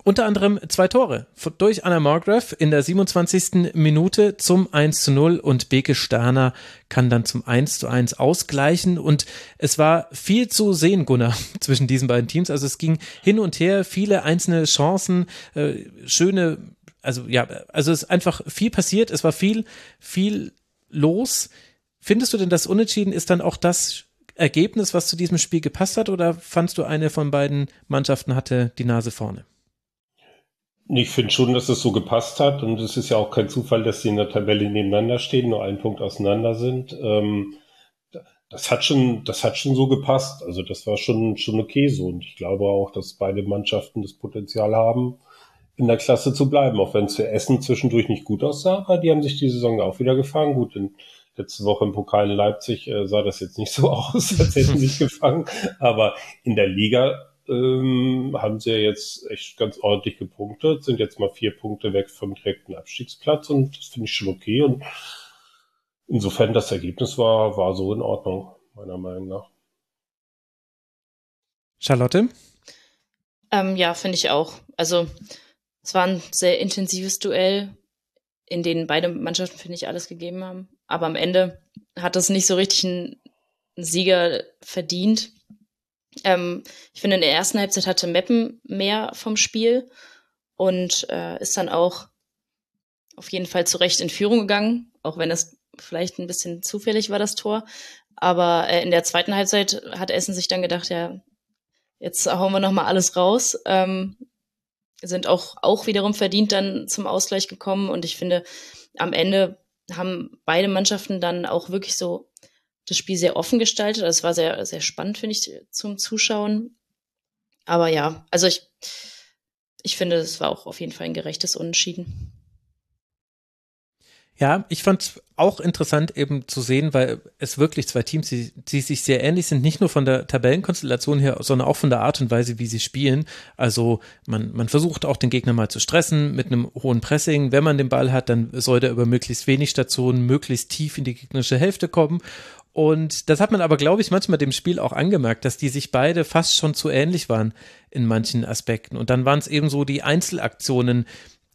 Unter anderem zwei Tore durch Anna Margraf in der 27. Minute zum 1 zu 0 und Beke Sterner kann dann zum 1 zu 1 ausgleichen und es war viel zu sehen, Gunnar, *laughs* zwischen diesen beiden Teams. Also es ging hin und her, viele einzelne Chancen, äh, schöne, also ja, also es ist einfach viel passiert, es war viel, viel los. Findest du denn, das Unentschieden ist dann auch das Ergebnis, was zu diesem Spiel gepasst hat oder fandst du eine von beiden Mannschaften hatte die Nase vorne? Ich finde schon, dass es so gepasst hat und es ist ja auch kein Zufall, dass sie in der Tabelle nebeneinander stehen, nur einen Punkt auseinander sind. Ähm, das hat schon, das hat schon so gepasst. Also das war schon, schon okay so und ich glaube auch, dass beide Mannschaften das Potenzial haben, in der Klasse zu bleiben, auch wenn es für Essen zwischendurch nicht gut aussah, aber die haben sich die Saison auch wieder gefangen. Gut, in, letzte Woche im Pokal in Leipzig äh, sah das jetzt nicht so *laughs* aus, als hätten sie sich gefangen, aber in der Liga ähm, haben sie ja jetzt echt ganz ordentlich gepunktet, sind jetzt mal vier Punkte weg vom direkten Abstiegsplatz und das finde ich schon okay. Und insofern das Ergebnis war, war so in Ordnung, meiner Meinung nach. Charlotte? Ähm, ja, finde ich auch. Also es war ein sehr intensives Duell, in dem beide Mannschaften, finde ich, alles gegeben haben. Aber am Ende hat das nicht so richtig einen Sieger verdient. Ähm, ich finde, in der ersten Halbzeit hatte Meppen mehr vom Spiel und äh, ist dann auch auf jeden Fall zu Recht in Führung gegangen, auch wenn es vielleicht ein bisschen zufällig war, das Tor. Aber äh, in der zweiten Halbzeit hat Essen sich dann gedacht, ja, jetzt hauen wir nochmal alles raus. Ähm, sind auch, auch wiederum verdient dann zum Ausgleich gekommen. Und ich finde, am Ende haben beide Mannschaften dann auch wirklich so das Spiel sehr offen gestaltet. Also es war sehr, sehr spannend, finde ich, zum Zuschauen. Aber ja, also ich, ich finde, es war auch auf jeden Fall ein gerechtes Unentschieden. Ja, ich fand es auch interessant eben zu sehen, weil es wirklich zwei Teams, die, die sich sehr ähnlich sind, nicht nur von der Tabellenkonstellation her, sondern auch von der Art und Weise, wie sie spielen. Also man, man versucht auch den Gegner mal zu stressen mit einem hohen Pressing. Wenn man den Ball hat, dann soll der über möglichst wenig Stationen möglichst tief in die gegnerische Hälfte kommen. Und das hat man aber, glaube ich, manchmal dem Spiel auch angemerkt, dass die sich beide fast schon zu ähnlich waren in manchen Aspekten. Und dann waren es eben so die Einzelaktionen,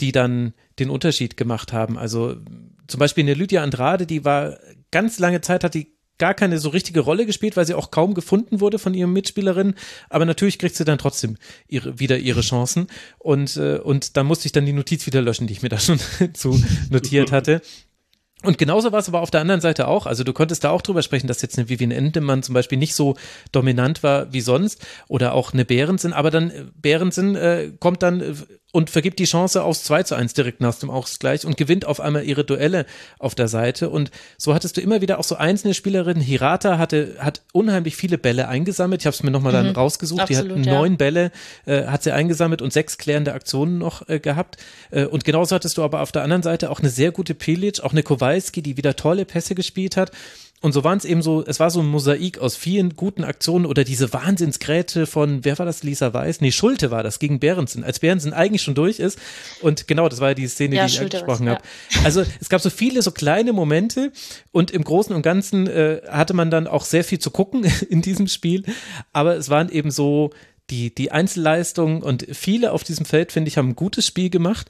die dann den Unterschied gemacht haben. Also zum Beispiel eine Lydia Andrade, die war ganz lange Zeit, hat die gar keine so richtige Rolle gespielt, weil sie auch kaum gefunden wurde von ihren Mitspielerinnen. Aber natürlich kriegt sie dann trotzdem ihre, wieder ihre Chancen. Und, äh, und da musste ich dann die Notiz wieder löschen, die ich mir da schon *laughs* zu notiert hatte. Und genauso war es aber auf der anderen Seite auch. Also du konntest da auch drüber sprechen, dass jetzt eine Vivian Endemann zum Beispiel nicht so dominant war wie sonst oder auch eine Behrensen, aber dann äh, Behrensen äh, kommt dann äh, und vergibt die Chance aufs 2 zu 1 direkt nach dem Ausgleich und gewinnt auf einmal ihre Duelle auf der Seite. Und so hattest du immer wieder auch so einzelne Spielerinnen. Hirata hatte, hat unheimlich viele Bälle eingesammelt. Ich habe es mir nochmal mhm. dann rausgesucht. Absolut, die hat neun ja. Bälle, äh, hat sie eingesammelt und sechs klärende Aktionen noch äh, gehabt. Äh, und genauso hattest du aber auf der anderen Seite auch eine sehr gute Pilic, auch eine Kowalski, die wieder tolle Pässe gespielt hat. Und so waren es eben so, es war so ein Mosaik aus vielen guten Aktionen oder diese Wahnsinnsgräte von, wer war das, Lisa Weiß? Nee, Schulte war das gegen Behrensen, als Behrensen eigentlich schon durch ist. Und genau, das war ja die Szene, ja, die ich angesprochen habe. Ja. Also es gab so viele so kleine Momente und im Großen und Ganzen äh, hatte man dann auch sehr viel zu gucken *laughs* in diesem Spiel. Aber es waren eben so die, die Einzelleistungen und viele auf diesem Feld, finde ich, haben ein gutes Spiel gemacht.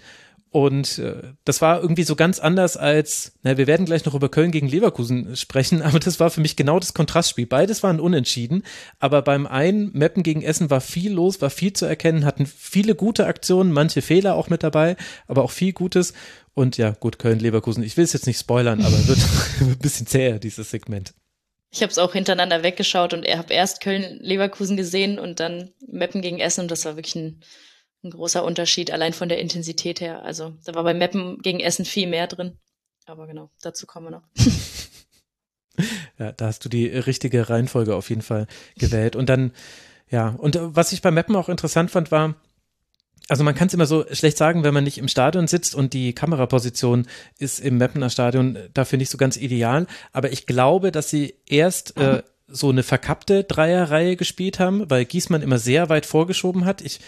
Und äh, das war irgendwie so ganz anders als, na, wir werden gleich noch über Köln gegen Leverkusen sprechen, *laughs* aber das war für mich genau das Kontrastspiel. Beides waren unentschieden, aber beim einen Meppen gegen Essen war viel los, war viel zu erkennen, hatten viele gute Aktionen, manche Fehler auch mit dabei, aber auch viel Gutes. Und ja, gut, Köln, Leverkusen. Ich will es jetzt nicht spoilern, aber *laughs* wird *laughs* ein bisschen zäher, dieses Segment. Ich habe es auch hintereinander weggeschaut und er habe erst Köln, Leverkusen gesehen und dann Meppen gegen Essen und das war wirklich ein ein großer Unterschied, allein von der Intensität her. Also da war bei Mappen gegen Essen viel mehr drin. Aber genau, dazu kommen wir noch. *laughs* ja, da hast du die richtige Reihenfolge auf jeden Fall gewählt. Und dann, ja, und was ich bei Mappen auch interessant fand, war, also man kann es immer so schlecht sagen, wenn man nicht im Stadion sitzt und die Kameraposition ist im Mappener Stadion dafür nicht so ganz ideal. Aber ich glaube, dass sie erst äh, so eine verkappte Dreierreihe gespielt haben, weil Giesmann immer sehr weit vorgeschoben hat. Ich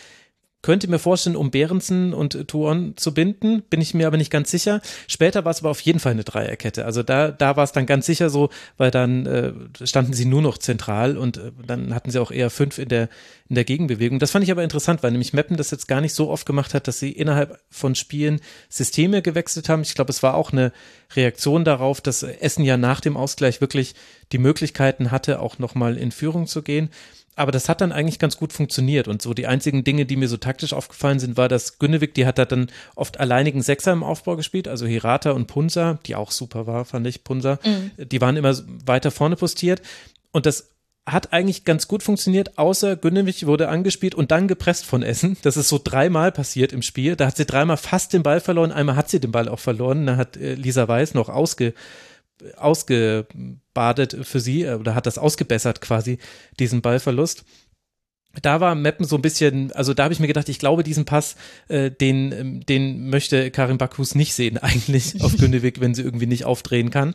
könnte mir vorstellen, um Behrensen und Tuon zu binden, bin ich mir aber nicht ganz sicher. Später war es aber auf jeden Fall eine Dreierkette. Also da, da war es dann ganz sicher so, weil dann äh, standen sie nur noch zentral und äh, dann hatten sie auch eher fünf in der, in der Gegenbewegung. Das fand ich aber interessant, weil nämlich Meppen das jetzt gar nicht so oft gemacht hat, dass sie innerhalb von Spielen Systeme gewechselt haben. Ich glaube, es war auch eine Reaktion darauf, dass Essen ja nach dem Ausgleich wirklich die Möglichkeiten hatte, auch nochmal in Führung zu gehen aber das hat dann eigentlich ganz gut funktioniert. Und so die einzigen Dinge, die mir so taktisch aufgefallen sind, war, dass Günnewig, die hat da dann oft alleinigen Sechser im Aufbau gespielt, also Hirata und Punsa, die auch super war, fand ich, Punsa. Mhm. Die waren immer weiter vorne postiert. Und das hat eigentlich ganz gut funktioniert, außer Günnewig wurde angespielt und dann gepresst von Essen. Das ist so dreimal passiert im Spiel. Da hat sie dreimal fast den Ball verloren, einmal hat sie den Ball auch verloren. Da hat äh, Lisa Weiß noch ausge ausgebadet für sie äh, oder hat das ausgebessert quasi, diesen Ballverlust da war Meppen so ein bisschen, also da habe ich mir gedacht, ich glaube, diesen Pass, äh, den, ähm, den möchte Karin Bakus nicht sehen, *laughs* eigentlich auf Günnewig, wenn sie irgendwie nicht aufdrehen kann.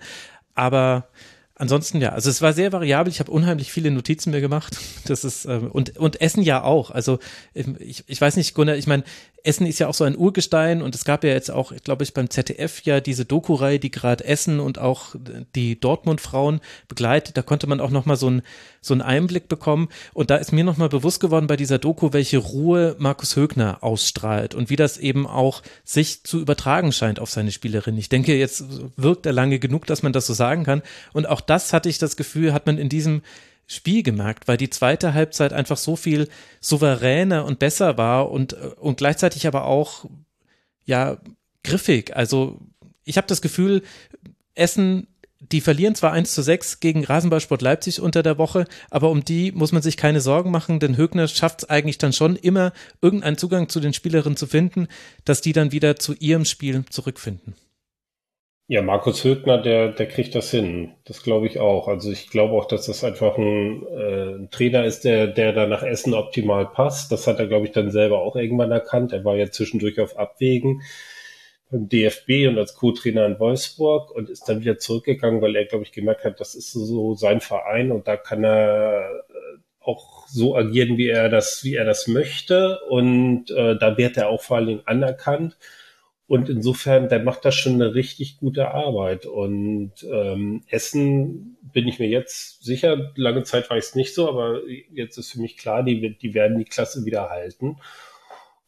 Aber ansonsten ja, also es war sehr variabel. Ich habe unheimlich viele Notizen mir gemacht. *laughs* Das ist äh, und und Essen ja auch. Also ähm, ich, ich weiß nicht, Gunnar. Ich meine, Essen ist ja auch so ein Urgestein und es gab ja jetzt auch, glaube ich, beim ZDF ja diese Doku-Reihe, die gerade Essen und auch die Dortmund-Frauen begleitet. Da konnte man auch nochmal so, ein, so einen Einblick bekommen. Und da ist mir nochmal bewusst geworden bei dieser Doku, welche Ruhe Markus Högner ausstrahlt und wie das eben auch sich zu übertragen scheint auf seine Spielerin. Ich denke, jetzt wirkt er lange genug, dass man das so sagen kann. Und auch das hatte ich das Gefühl, hat man in diesem Spiel gemerkt, weil die zweite Halbzeit einfach so viel souveräner und besser war und, und gleichzeitig aber auch, ja, griffig. Also ich habe das Gefühl, Essen die verlieren zwar 1 zu 6 gegen Rasenballsport Leipzig unter der Woche, aber um die muss man sich keine Sorgen machen, denn Högner schafft es eigentlich dann schon immer, irgendeinen Zugang zu den Spielerinnen zu finden, dass die dann wieder zu ihrem Spiel zurückfinden. Ja, Markus Högner, der, der kriegt das hin. Das glaube ich auch. Also ich glaube auch, dass das einfach ein, äh, ein Trainer ist, der, der da nach Essen optimal passt. Das hat er, glaube ich, dann selber auch irgendwann erkannt. Er war ja zwischendurch auf Abwägen beim DFB und als Co-Trainer in Wolfsburg und ist dann wieder zurückgegangen, weil er, glaube ich, gemerkt hat, das ist so sein Verein und da kann er äh, auch so agieren, wie er das, wie er das möchte. Und äh, da wird er auch vor allen Dingen anerkannt. Und insofern, der macht da schon eine richtig gute Arbeit. Und ähm, Essen bin ich mir jetzt sicher, lange Zeit war ich es nicht so, aber jetzt ist für mich klar, die, die werden die Klasse wieder halten.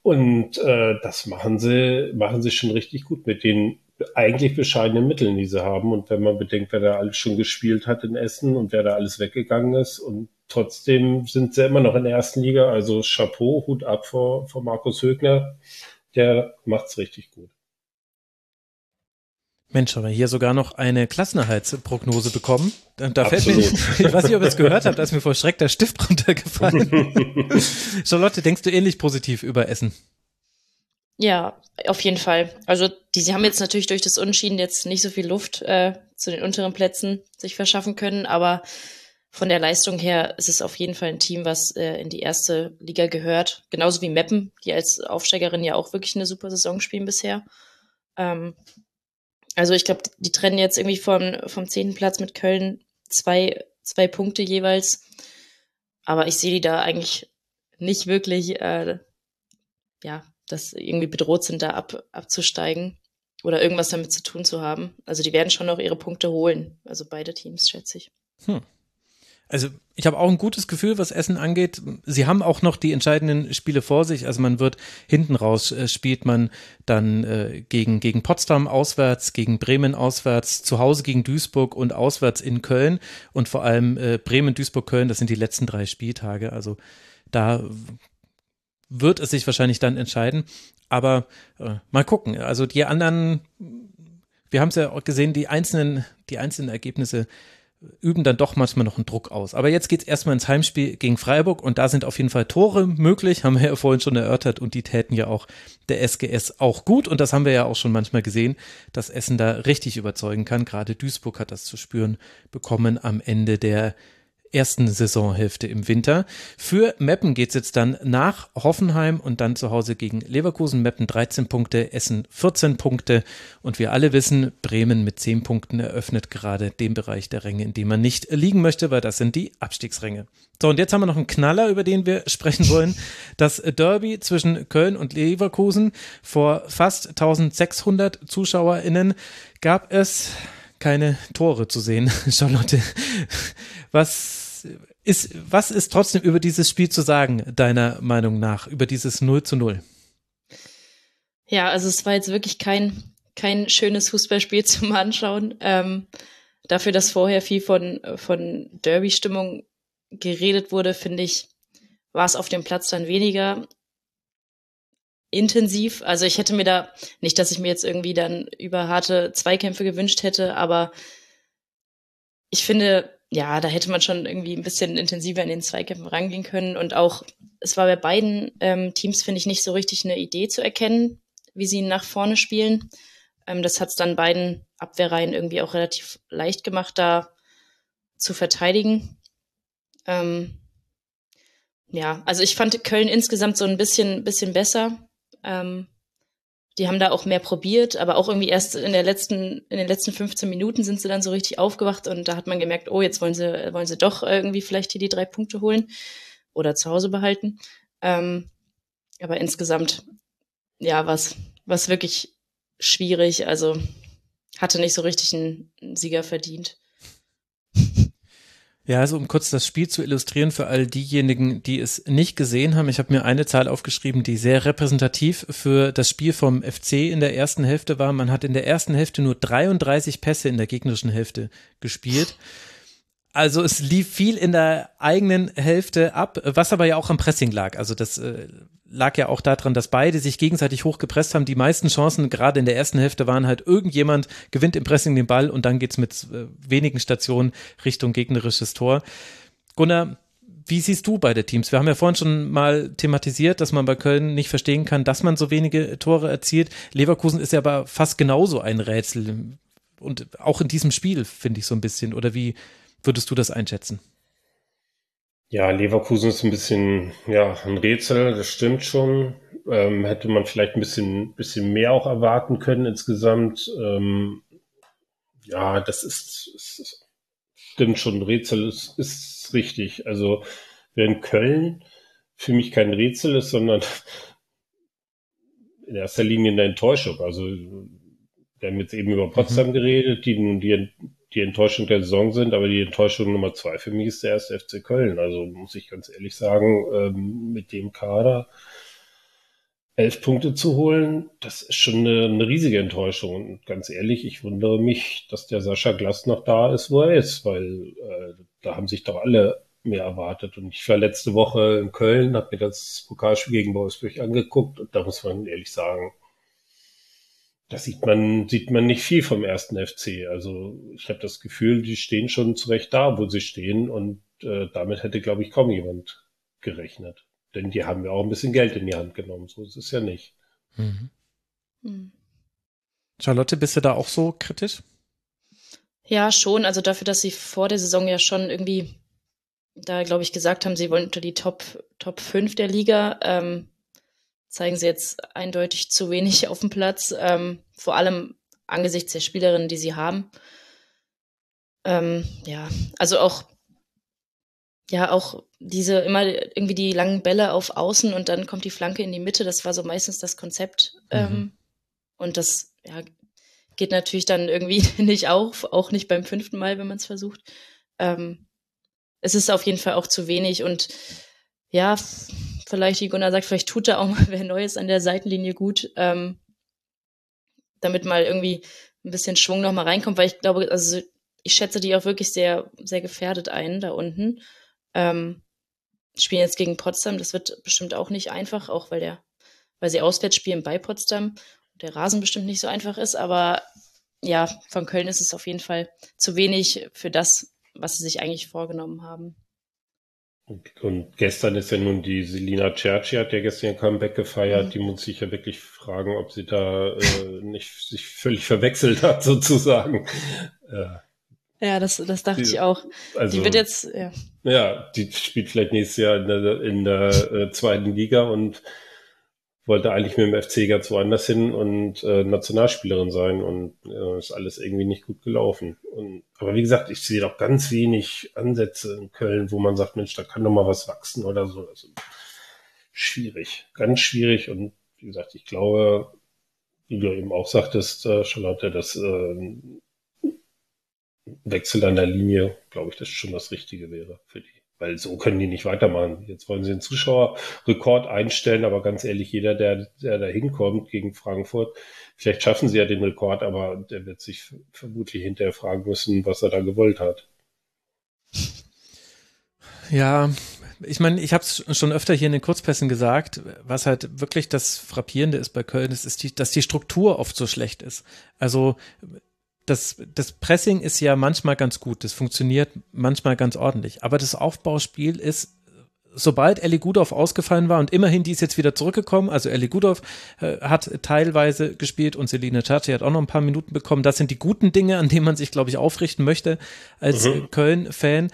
Und äh, das machen sie, machen sie schon richtig gut mit den eigentlich bescheidenen Mitteln, die sie haben. Und wenn man bedenkt, wer da alles schon gespielt hat in Essen und wer da alles weggegangen ist und trotzdem sind sie immer noch in der ersten Liga. Also Chapeau, Hut ab vor, vor Markus Högner. Der macht's richtig gut. Mensch, haben wir hier sogar noch eine Klassenerhaltsprognose bekommen. Da, da fällt mir, ich weiß nicht, ob ihr es gehört habt, da ist mir vor Schreck der Stift *laughs* runtergefallen. *laughs* Charlotte, denkst du ähnlich positiv über Essen? Ja, auf jeden Fall. Also die, sie haben jetzt natürlich durch das Unschieden jetzt nicht so viel Luft äh, zu den unteren Plätzen sich verschaffen können, aber von der Leistung her ist es auf jeden Fall ein Team, was äh, in die erste Liga gehört. Genauso wie Meppen, die als Aufsteigerin ja auch wirklich eine super Saison spielen bisher. Ähm, also ich glaube, die trennen jetzt irgendwie vom, vom zehnten Platz mit Köln zwei, zwei Punkte jeweils. Aber ich sehe die da eigentlich nicht wirklich, äh, ja, dass irgendwie bedroht sind, da ab, abzusteigen oder irgendwas damit zu tun zu haben. Also die werden schon noch ihre Punkte holen. Also beide Teams, schätze ich. Hm. Also ich habe auch ein gutes Gefühl, was Essen angeht. Sie haben auch noch die entscheidenden Spiele vor sich. Also man wird hinten raus äh, spielt man dann äh, gegen gegen Potsdam auswärts, gegen Bremen auswärts, zu Hause gegen Duisburg und auswärts in Köln und vor allem äh, Bremen, Duisburg, Köln. Das sind die letzten drei Spieltage. Also da wird es sich wahrscheinlich dann entscheiden. Aber äh, mal gucken. Also die anderen, wir haben es ja auch gesehen, die einzelnen die einzelnen Ergebnisse üben dann doch manchmal noch einen Druck aus. Aber jetzt geht's erstmal ins Heimspiel gegen Freiburg und da sind auf jeden Fall Tore möglich, haben wir ja vorhin schon erörtert und die täten ja auch der SGS auch gut und das haben wir ja auch schon manchmal gesehen, dass Essen da richtig überzeugen kann. Gerade Duisburg hat das zu spüren bekommen am Ende der ersten Saisonhälfte im Winter. Für Meppen geht's jetzt dann nach Hoffenheim und dann zu Hause gegen Leverkusen. Meppen 13 Punkte, Essen 14 Punkte und wir alle wissen, Bremen mit 10 Punkten eröffnet gerade den Bereich der Ränge, in dem man nicht liegen möchte, weil das sind die Abstiegsränge. So, und jetzt haben wir noch einen Knaller, über den wir *laughs* sprechen wollen. Das Derby zwischen Köln und Leverkusen vor fast 1600 ZuschauerInnen gab es keine Tore zu sehen. *laughs* Charlotte, was ist, was ist trotzdem über dieses Spiel zu sagen, deiner Meinung nach, über dieses 0 zu 0? Ja, also es war jetzt wirklich kein, kein schönes Fußballspiel *laughs* zum Anschauen. Ähm, dafür, dass vorher viel von, von Derby-Stimmung geredet wurde, finde ich, war es auf dem Platz dann weniger intensiv. Also ich hätte mir da, nicht, dass ich mir jetzt irgendwie dann über harte Zweikämpfe gewünscht hätte, aber ich finde, ja, da hätte man schon irgendwie ein bisschen intensiver in den Zweikämpfen rangehen können. Und auch, es war bei beiden ähm, Teams, finde ich, nicht so richtig eine Idee zu erkennen, wie sie nach vorne spielen. Ähm, das hat es dann beiden Abwehrreihen irgendwie auch relativ leicht gemacht, da zu verteidigen. Ähm, ja, also ich fand Köln insgesamt so ein bisschen, bisschen besser. Ähm, die haben da auch mehr probiert, aber auch irgendwie erst in der letzten, in den letzten 15 Minuten sind sie dann so richtig aufgewacht und da hat man gemerkt, oh, jetzt wollen sie, wollen sie doch irgendwie vielleicht hier die drei Punkte holen oder zu Hause behalten. Ähm, aber insgesamt, ja, was, was wirklich schwierig. Also hatte nicht so richtig einen Sieger verdient. Ja, also um kurz das Spiel zu illustrieren für all diejenigen, die es nicht gesehen haben. Ich habe mir eine Zahl aufgeschrieben, die sehr repräsentativ für das Spiel vom FC in der ersten Hälfte war. Man hat in der ersten Hälfte nur 33 Pässe in der gegnerischen Hälfte gespielt. Also es lief viel in der eigenen Hälfte ab, was aber ja auch am Pressing lag. Also das äh, lag ja auch daran, dass beide sich gegenseitig hochgepresst haben. Die meisten Chancen, gerade in der ersten Hälfte, waren halt irgendjemand gewinnt im Pressing den Ball und dann geht's mit äh, wenigen Stationen Richtung gegnerisches Tor. Gunnar, wie siehst du beide Teams? Wir haben ja vorhin schon mal thematisiert, dass man bei Köln nicht verstehen kann, dass man so wenige Tore erzielt. Leverkusen ist ja aber fast genauso ein Rätsel. Und auch in diesem Spiel, finde ich so ein bisschen. Oder wie, würdest du das einschätzen? Ja, Leverkusen ist ein bisschen, ja, ein Rätsel, das stimmt schon. Ähm, hätte man vielleicht ein bisschen, bisschen mehr auch erwarten können insgesamt. Ähm, ja, das ist, ist, stimmt schon, ein Rätsel ist, ist richtig. Also, während Köln für mich kein Rätsel ist, sondern in erster Linie eine Enttäuschung. Also, wir haben jetzt eben über Potsdam mhm. geredet, die nun die die Enttäuschung der Saison sind, aber die Enttäuschung Nummer zwei für mich ist der erste FC Köln. Also muss ich ganz ehrlich sagen, ähm, mit dem Kader elf Punkte zu holen, das ist schon eine, eine, riesige Enttäuschung. Und ganz ehrlich, ich wundere mich, dass der Sascha Glass noch da ist, wo er ist, weil äh, da haben sich doch alle mehr erwartet. Und ich war letzte Woche in Köln, habe mir das Pokalspiel gegen Wolfsburg angeguckt und da muss man ehrlich sagen, da sieht man, sieht man nicht viel vom ersten FC. Also ich habe das Gefühl, die stehen schon zurecht da, wo sie stehen und äh, damit hätte, glaube ich, kaum jemand gerechnet. Denn die haben ja auch ein bisschen Geld in die Hand genommen. So ist es ja nicht. Mhm. Mhm. Charlotte, bist du da auch so kritisch? Ja, schon. Also dafür, dass sie vor der Saison ja schon irgendwie da, glaube ich, gesagt haben, sie wollen unter die Top, Top 5 der Liga. Ähm, zeigen sie jetzt eindeutig zu wenig auf dem Platz, ähm, vor allem angesichts der Spielerinnen, die sie haben. Ähm, ja, also auch, ja, auch diese immer irgendwie die langen Bälle auf Außen und dann kommt die Flanke in die Mitte, das war so meistens das Konzept. Ähm, mhm. und das, ja, geht natürlich dann irgendwie *laughs* nicht auf, auch nicht beim fünften Mal, wenn man es versucht. Ähm, es ist auf jeden Fall auch zu wenig und ja, vielleicht, wie Gunnar sagt, vielleicht tut da auch mal *laughs* wer Neues an der Seitenlinie gut, ähm, damit mal irgendwie ein bisschen Schwung noch mal reinkommt, weil ich glaube, also ich schätze die auch wirklich sehr, sehr gefährdet ein da unten. Ähm, spielen jetzt gegen Potsdam, das wird bestimmt auch nicht einfach, auch weil der, weil sie auswärts spielen bei Potsdam und der Rasen bestimmt nicht so einfach ist, aber ja, von Köln ist es auf jeden Fall zu wenig für das, was sie sich eigentlich vorgenommen haben. Und gestern ist ja nun die Selina Cerci, hat ja gestern ihr Comeback gefeiert. Mhm. Die muss sich ja wirklich fragen, ob sie da äh, nicht sich völlig verwechselt hat, *laughs* sozusagen. Äh, ja, das, das dachte die, ich auch. Also, die wird jetzt, ja. Ja, die spielt vielleicht nächstes Jahr in der, in der äh, zweiten Liga und wollte eigentlich mit dem FC ganz woanders hin und äh, Nationalspielerin sein und äh, ist alles irgendwie nicht gut gelaufen. Und, aber wie gesagt, ich sehe doch ganz wenig Ansätze in Köln, wo man sagt, Mensch, da kann doch mal was wachsen oder so. Also, schwierig, ganz schwierig. Und wie gesagt, ich glaube, wie du eben auch sagtest, äh, Charlotte, dass äh, Wechsel an der Linie, glaube ich, das schon das Richtige wäre für die. Weil so können die nicht weitermachen. Jetzt wollen sie den Zuschauerrekord einstellen, aber ganz ehrlich, jeder, der, der da hinkommt gegen Frankfurt, vielleicht schaffen sie ja den Rekord, aber der wird sich vermutlich hinterher fragen müssen, was er da gewollt hat. Ja, ich meine, ich habe es schon öfter hier in den Kurzpässen gesagt, was halt wirklich das Frappierende ist bei Köln, ist, ist die, dass die Struktur oft so schlecht ist. Also das, das Pressing ist ja manchmal ganz gut, das funktioniert manchmal ganz ordentlich, aber das Aufbauspiel ist sobald Ellie Gudorf ausgefallen war und immerhin die ist jetzt wieder zurückgekommen, also Ellie Gudorf äh, hat teilweise gespielt und Selina Chachi hat auch noch ein paar Minuten bekommen. Das sind die guten Dinge, an denen man sich, glaube ich, aufrichten möchte als mhm. Köln-Fan.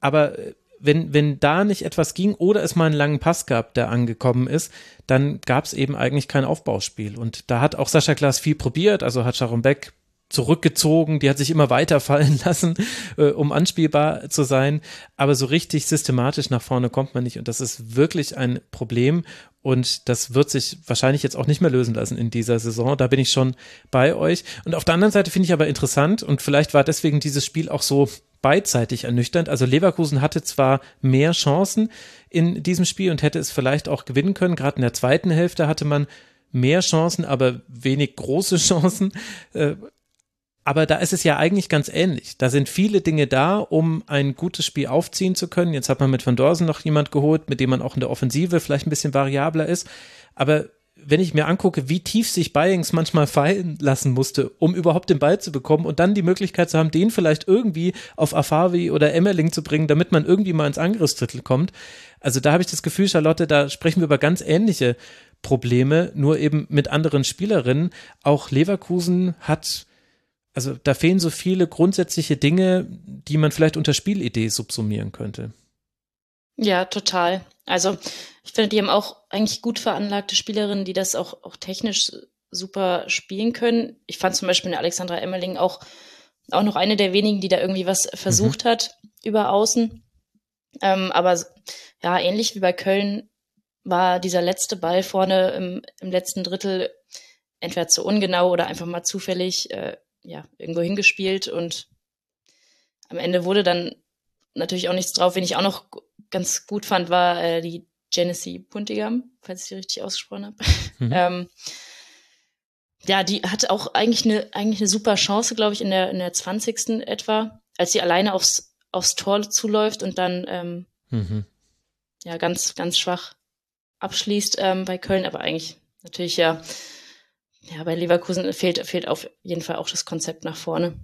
Aber äh, wenn, wenn da nicht etwas ging oder es mal einen langen Pass gab, der angekommen ist, dann gab es eben eigentlich kein Aufbauspiel. Und da hat auch Sascha Klaas viel probiert, also hat Sharon Beck zurückgezogen, die hat sich immer weiter fallen *laughs* lassen, äh, um anspielbar zu sein. Aber so richtig systematisch nach vorne kommt man nicht. Und das ist wirklich ein Problem. Und das wird sich wahrscheinlich jetzt auch nicht mehr lösen lassen in dieser Saison. Da bin ich schon bei euch. Und auf der anderen Seite finde ich aber interessant und vielleicht war deswegen dieses Spiel auch so beidseitig ernüchternd. Also Leverkusen hatte zwar mehr Chancen in diesem Spiel und hätte es vielleicht auch gewinnen können. Gerade in der zweiten Hälfte hatte man mehr Chancen, aber wenig große *laughs* Chancen. Aber da ist es ja eigentlich ganz ähnlich. Da sind viele Dinge da, um ein gutes Spiel aufziehen zu können. Jetzt hat man mit Van Dorsen noch jemand geholt, mit dem man auch in der Offensive vielleicht ein bisschen variabler ist. Aber wenn ich mir angucke, wie tief sich Bayings manchmal fallen lassen musste, um überhaupt den Ball zu bekommen und dann die Möglichkeit zu haben, den vielleicht irgendwie auf Afavi oder Emmerling zu bringen, damit man irgendwie mal ins Angriffsdrittel kommt. Also da habe ich das Gefühl, Charlotte, da sprechen wir über ganz ähnliche Probleme, nur eben mit anderen Spielerinnen. Auch Leverkusen hat also da fehlen so viele grundsätzliche Dinge, die man vielleicht unter Spielidee subsumieren könnte. Ja, total. Also ich finde, die haben auch eigentlich gut veranlagte Spielerinnen, die das auch, auch technisch super spielen können. Ich fand zum Beispiel eine Alexandra Emmerling auch, auch noch eine der wenigen, die da irgendwie was versucht mhm. hat über Außen. Ähm, aber ja, ähnlich wie bei Köln war dieser letzte Ball vorne im, im letzten Drittel entweder zu ungenau oder einfach mal zufällig äh, ja, irgendwo hingespielt und am Ende wurde dann natürlich auch nichts drauf. Wen ich auch noch ganz gut fand, war äh, die Genesee Puntigam, falls ich sie richtig ausgesprochen habe. Mhm. *laughs* ähm, ja, die hat auch eigentlich eine, eigentlich eine super Chance, glaube ich, in der, in der 20. etwa, als sie alleine aufs, aufs Tor zuläuft und dann ähm, mhm. ja ganz, ganz schwach abschließt ähm, bei Köln, aber eigentlich natürlich ja, ja, bei Leverkusen fehlt, fehlt auf jeden Fall auch das Konzept nach vorne.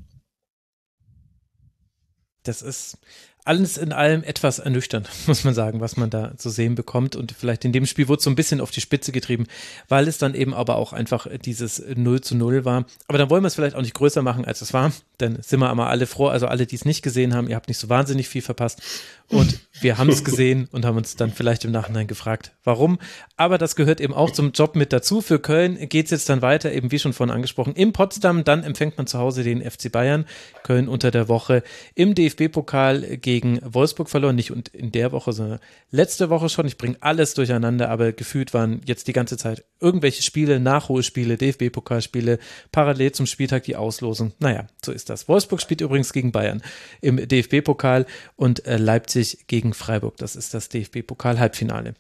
Das ist, alles in allem etwas ernüchternd, *laughs* muss man sagen, was man da zu sehen bekommt. Und vielleicht in dem Spiel wurde es so ein bisschen auf die Spitze getrieben, weil es dann eben aber auch einfach dieses 0 zu 0 war. Aber dann wollen wir es vielleicht auch nicht größer machen, als es war. Dann sind wir aber alle froh, also alle, die es nicht gesehen haben, ihr habt nicht so wahnsinnig viel verpasst. Und wir haben es gesehen und haben uns dann vielleicht im Nachhinein gefragt, warum. Aber das gehört eben auch zum Job mit dazu. Für Köln geht es jetzt dann weiter, eben wie schon vorhin angesprochen, in Potsdam. Dann empfängt man zu Hause den FC Bayern. Köln unter der Woche im DFB-Pokal gegen Wolfsburg verloren, nicht in der Woche, sondern letzte Woche schon. Ich bringe alles durcheinander, aber gefühlt waren jetzt die ganze Zeit irgendwelche Spiele, Nachholspiele, DFB-Pokalspiele, parallel zum Spieltag die Auslosung. Naja, so ist das. Wolfsburg spielt übrigens gegen Bayern im DFB-Pokal und äh, Leipzig gegen Freiburg. Das ist das DFB-Pokal-Halbfinale.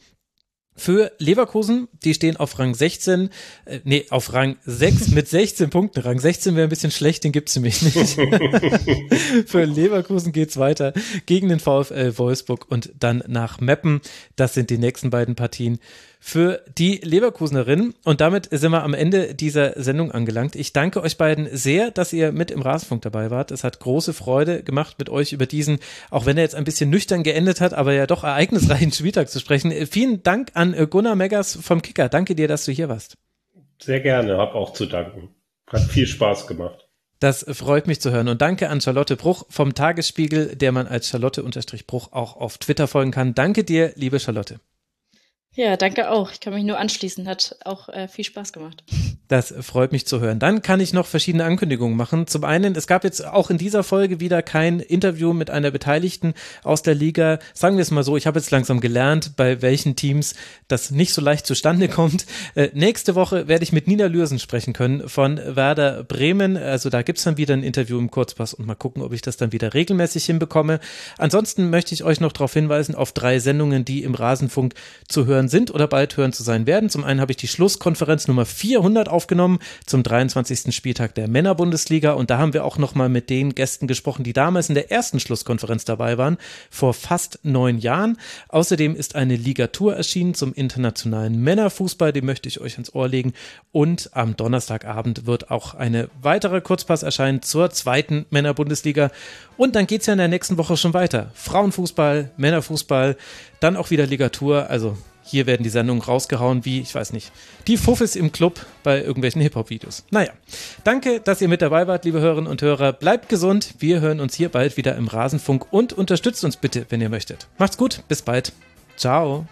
Für Leverkusen, die stehen auf Rang 16, äh, nee, auf Rang 6 *laughs* mit 16 Punkten. Rang 16 wäre ein bisschen schlecht, den gibt's nämlich nicht. *laughs* Für Leverkusen geht's weiter gegen den VfL Wolfsburg und dann nach Meppen. Das sind die nächsten beiden Partien für die Leverkusenerin. Und damit sind wir am Ende dieser Sendung angelangt. Ich danke euch beiden sehr, dass ihr mit im Rasenfunk dabei wart. Es hat große Freude gemacht, mit euch über diesen, auch wenn er jetzt ein bisschen nüchtern geendet hat, aber ja doch ereignisreichen *laughs* Spieltag zu sprechen. Vielen Dank an Gunnar Meggers vom Kicker. Danke dir, dass du hier warst. Sehr gerne, hab auch zu danken. Hat viel Spaß gemacht. Das freut mich zu hören. Und danke an Charlotte Bruch vom Tagesspiegel, der man als Charlotte-Bruch auch auf Twitter folgen kann. Danke dir, liebe Charlotte. Ja, danke auch. Ich kann mich nur anschließen. Hat auch äh, viel Spaß gemacht. Das freut mich zu hören. Dann kann ich noch verschiedene Ankündigungen machen. Zum einen, es gab jetzt auch in dieser Folge wieder kein Interview mit einer Beteiligten aus der Liga. Sagen wir es mal so, ich habe jetzt langsam gelernt, bei welchen Teams das nicht so leicht zustande kommt. Äh, nächste Woche werde ich mit Nina Lürsen sprechen können von Werder Bremen. Also da gibt's dann wieder ein Interview im Kurzpass und mal gucken, ob ich das dann wieder regelmäßig hinbekomme. Ansonsten möchte ich euch noch darauf hinweisen, auf drei Sendungen, die im Rasenfunk zu hören sind oder bald hören zu sein werden. Zum einen habe ich die Schlusskonferenz Nummer 400 aufgenommen zum 23. Spieltag der Männerbundesliga und da haben wir auch nochmal mit den Gästen gesprochen, die damals in der ersten Schlusskonferenz dabei waren, vor fast neun Jahren. Außerdem ist eine Ligatur erschienen zum internationalen Männerfußball, die möchte ich euch ans Ohr legen und am Donnerstagabend wird auch eine weitere Kurzpass erscheinen zur zweiten Männerbundesliga und dann geht es ja in der nächsten Woche schon weiter. Frauenfußball, Männerfußball, dann auch wieder Ligatur, also hier werden die Sendungen rausgehauen wie, ich weiß nicht, die Fuffes im Club bei irgendwelchen Hip-Hop-Videos. Naja, danke, dass ihr mit dabei wart, liebe Hörerinnen und Hörer. Bleibt gesund. Wir hören uns hier bald wieder im Rasenfunk und unterstützt uns bitte, wenn ihr möchtet. Macht's gut. Bis bald. Ciao.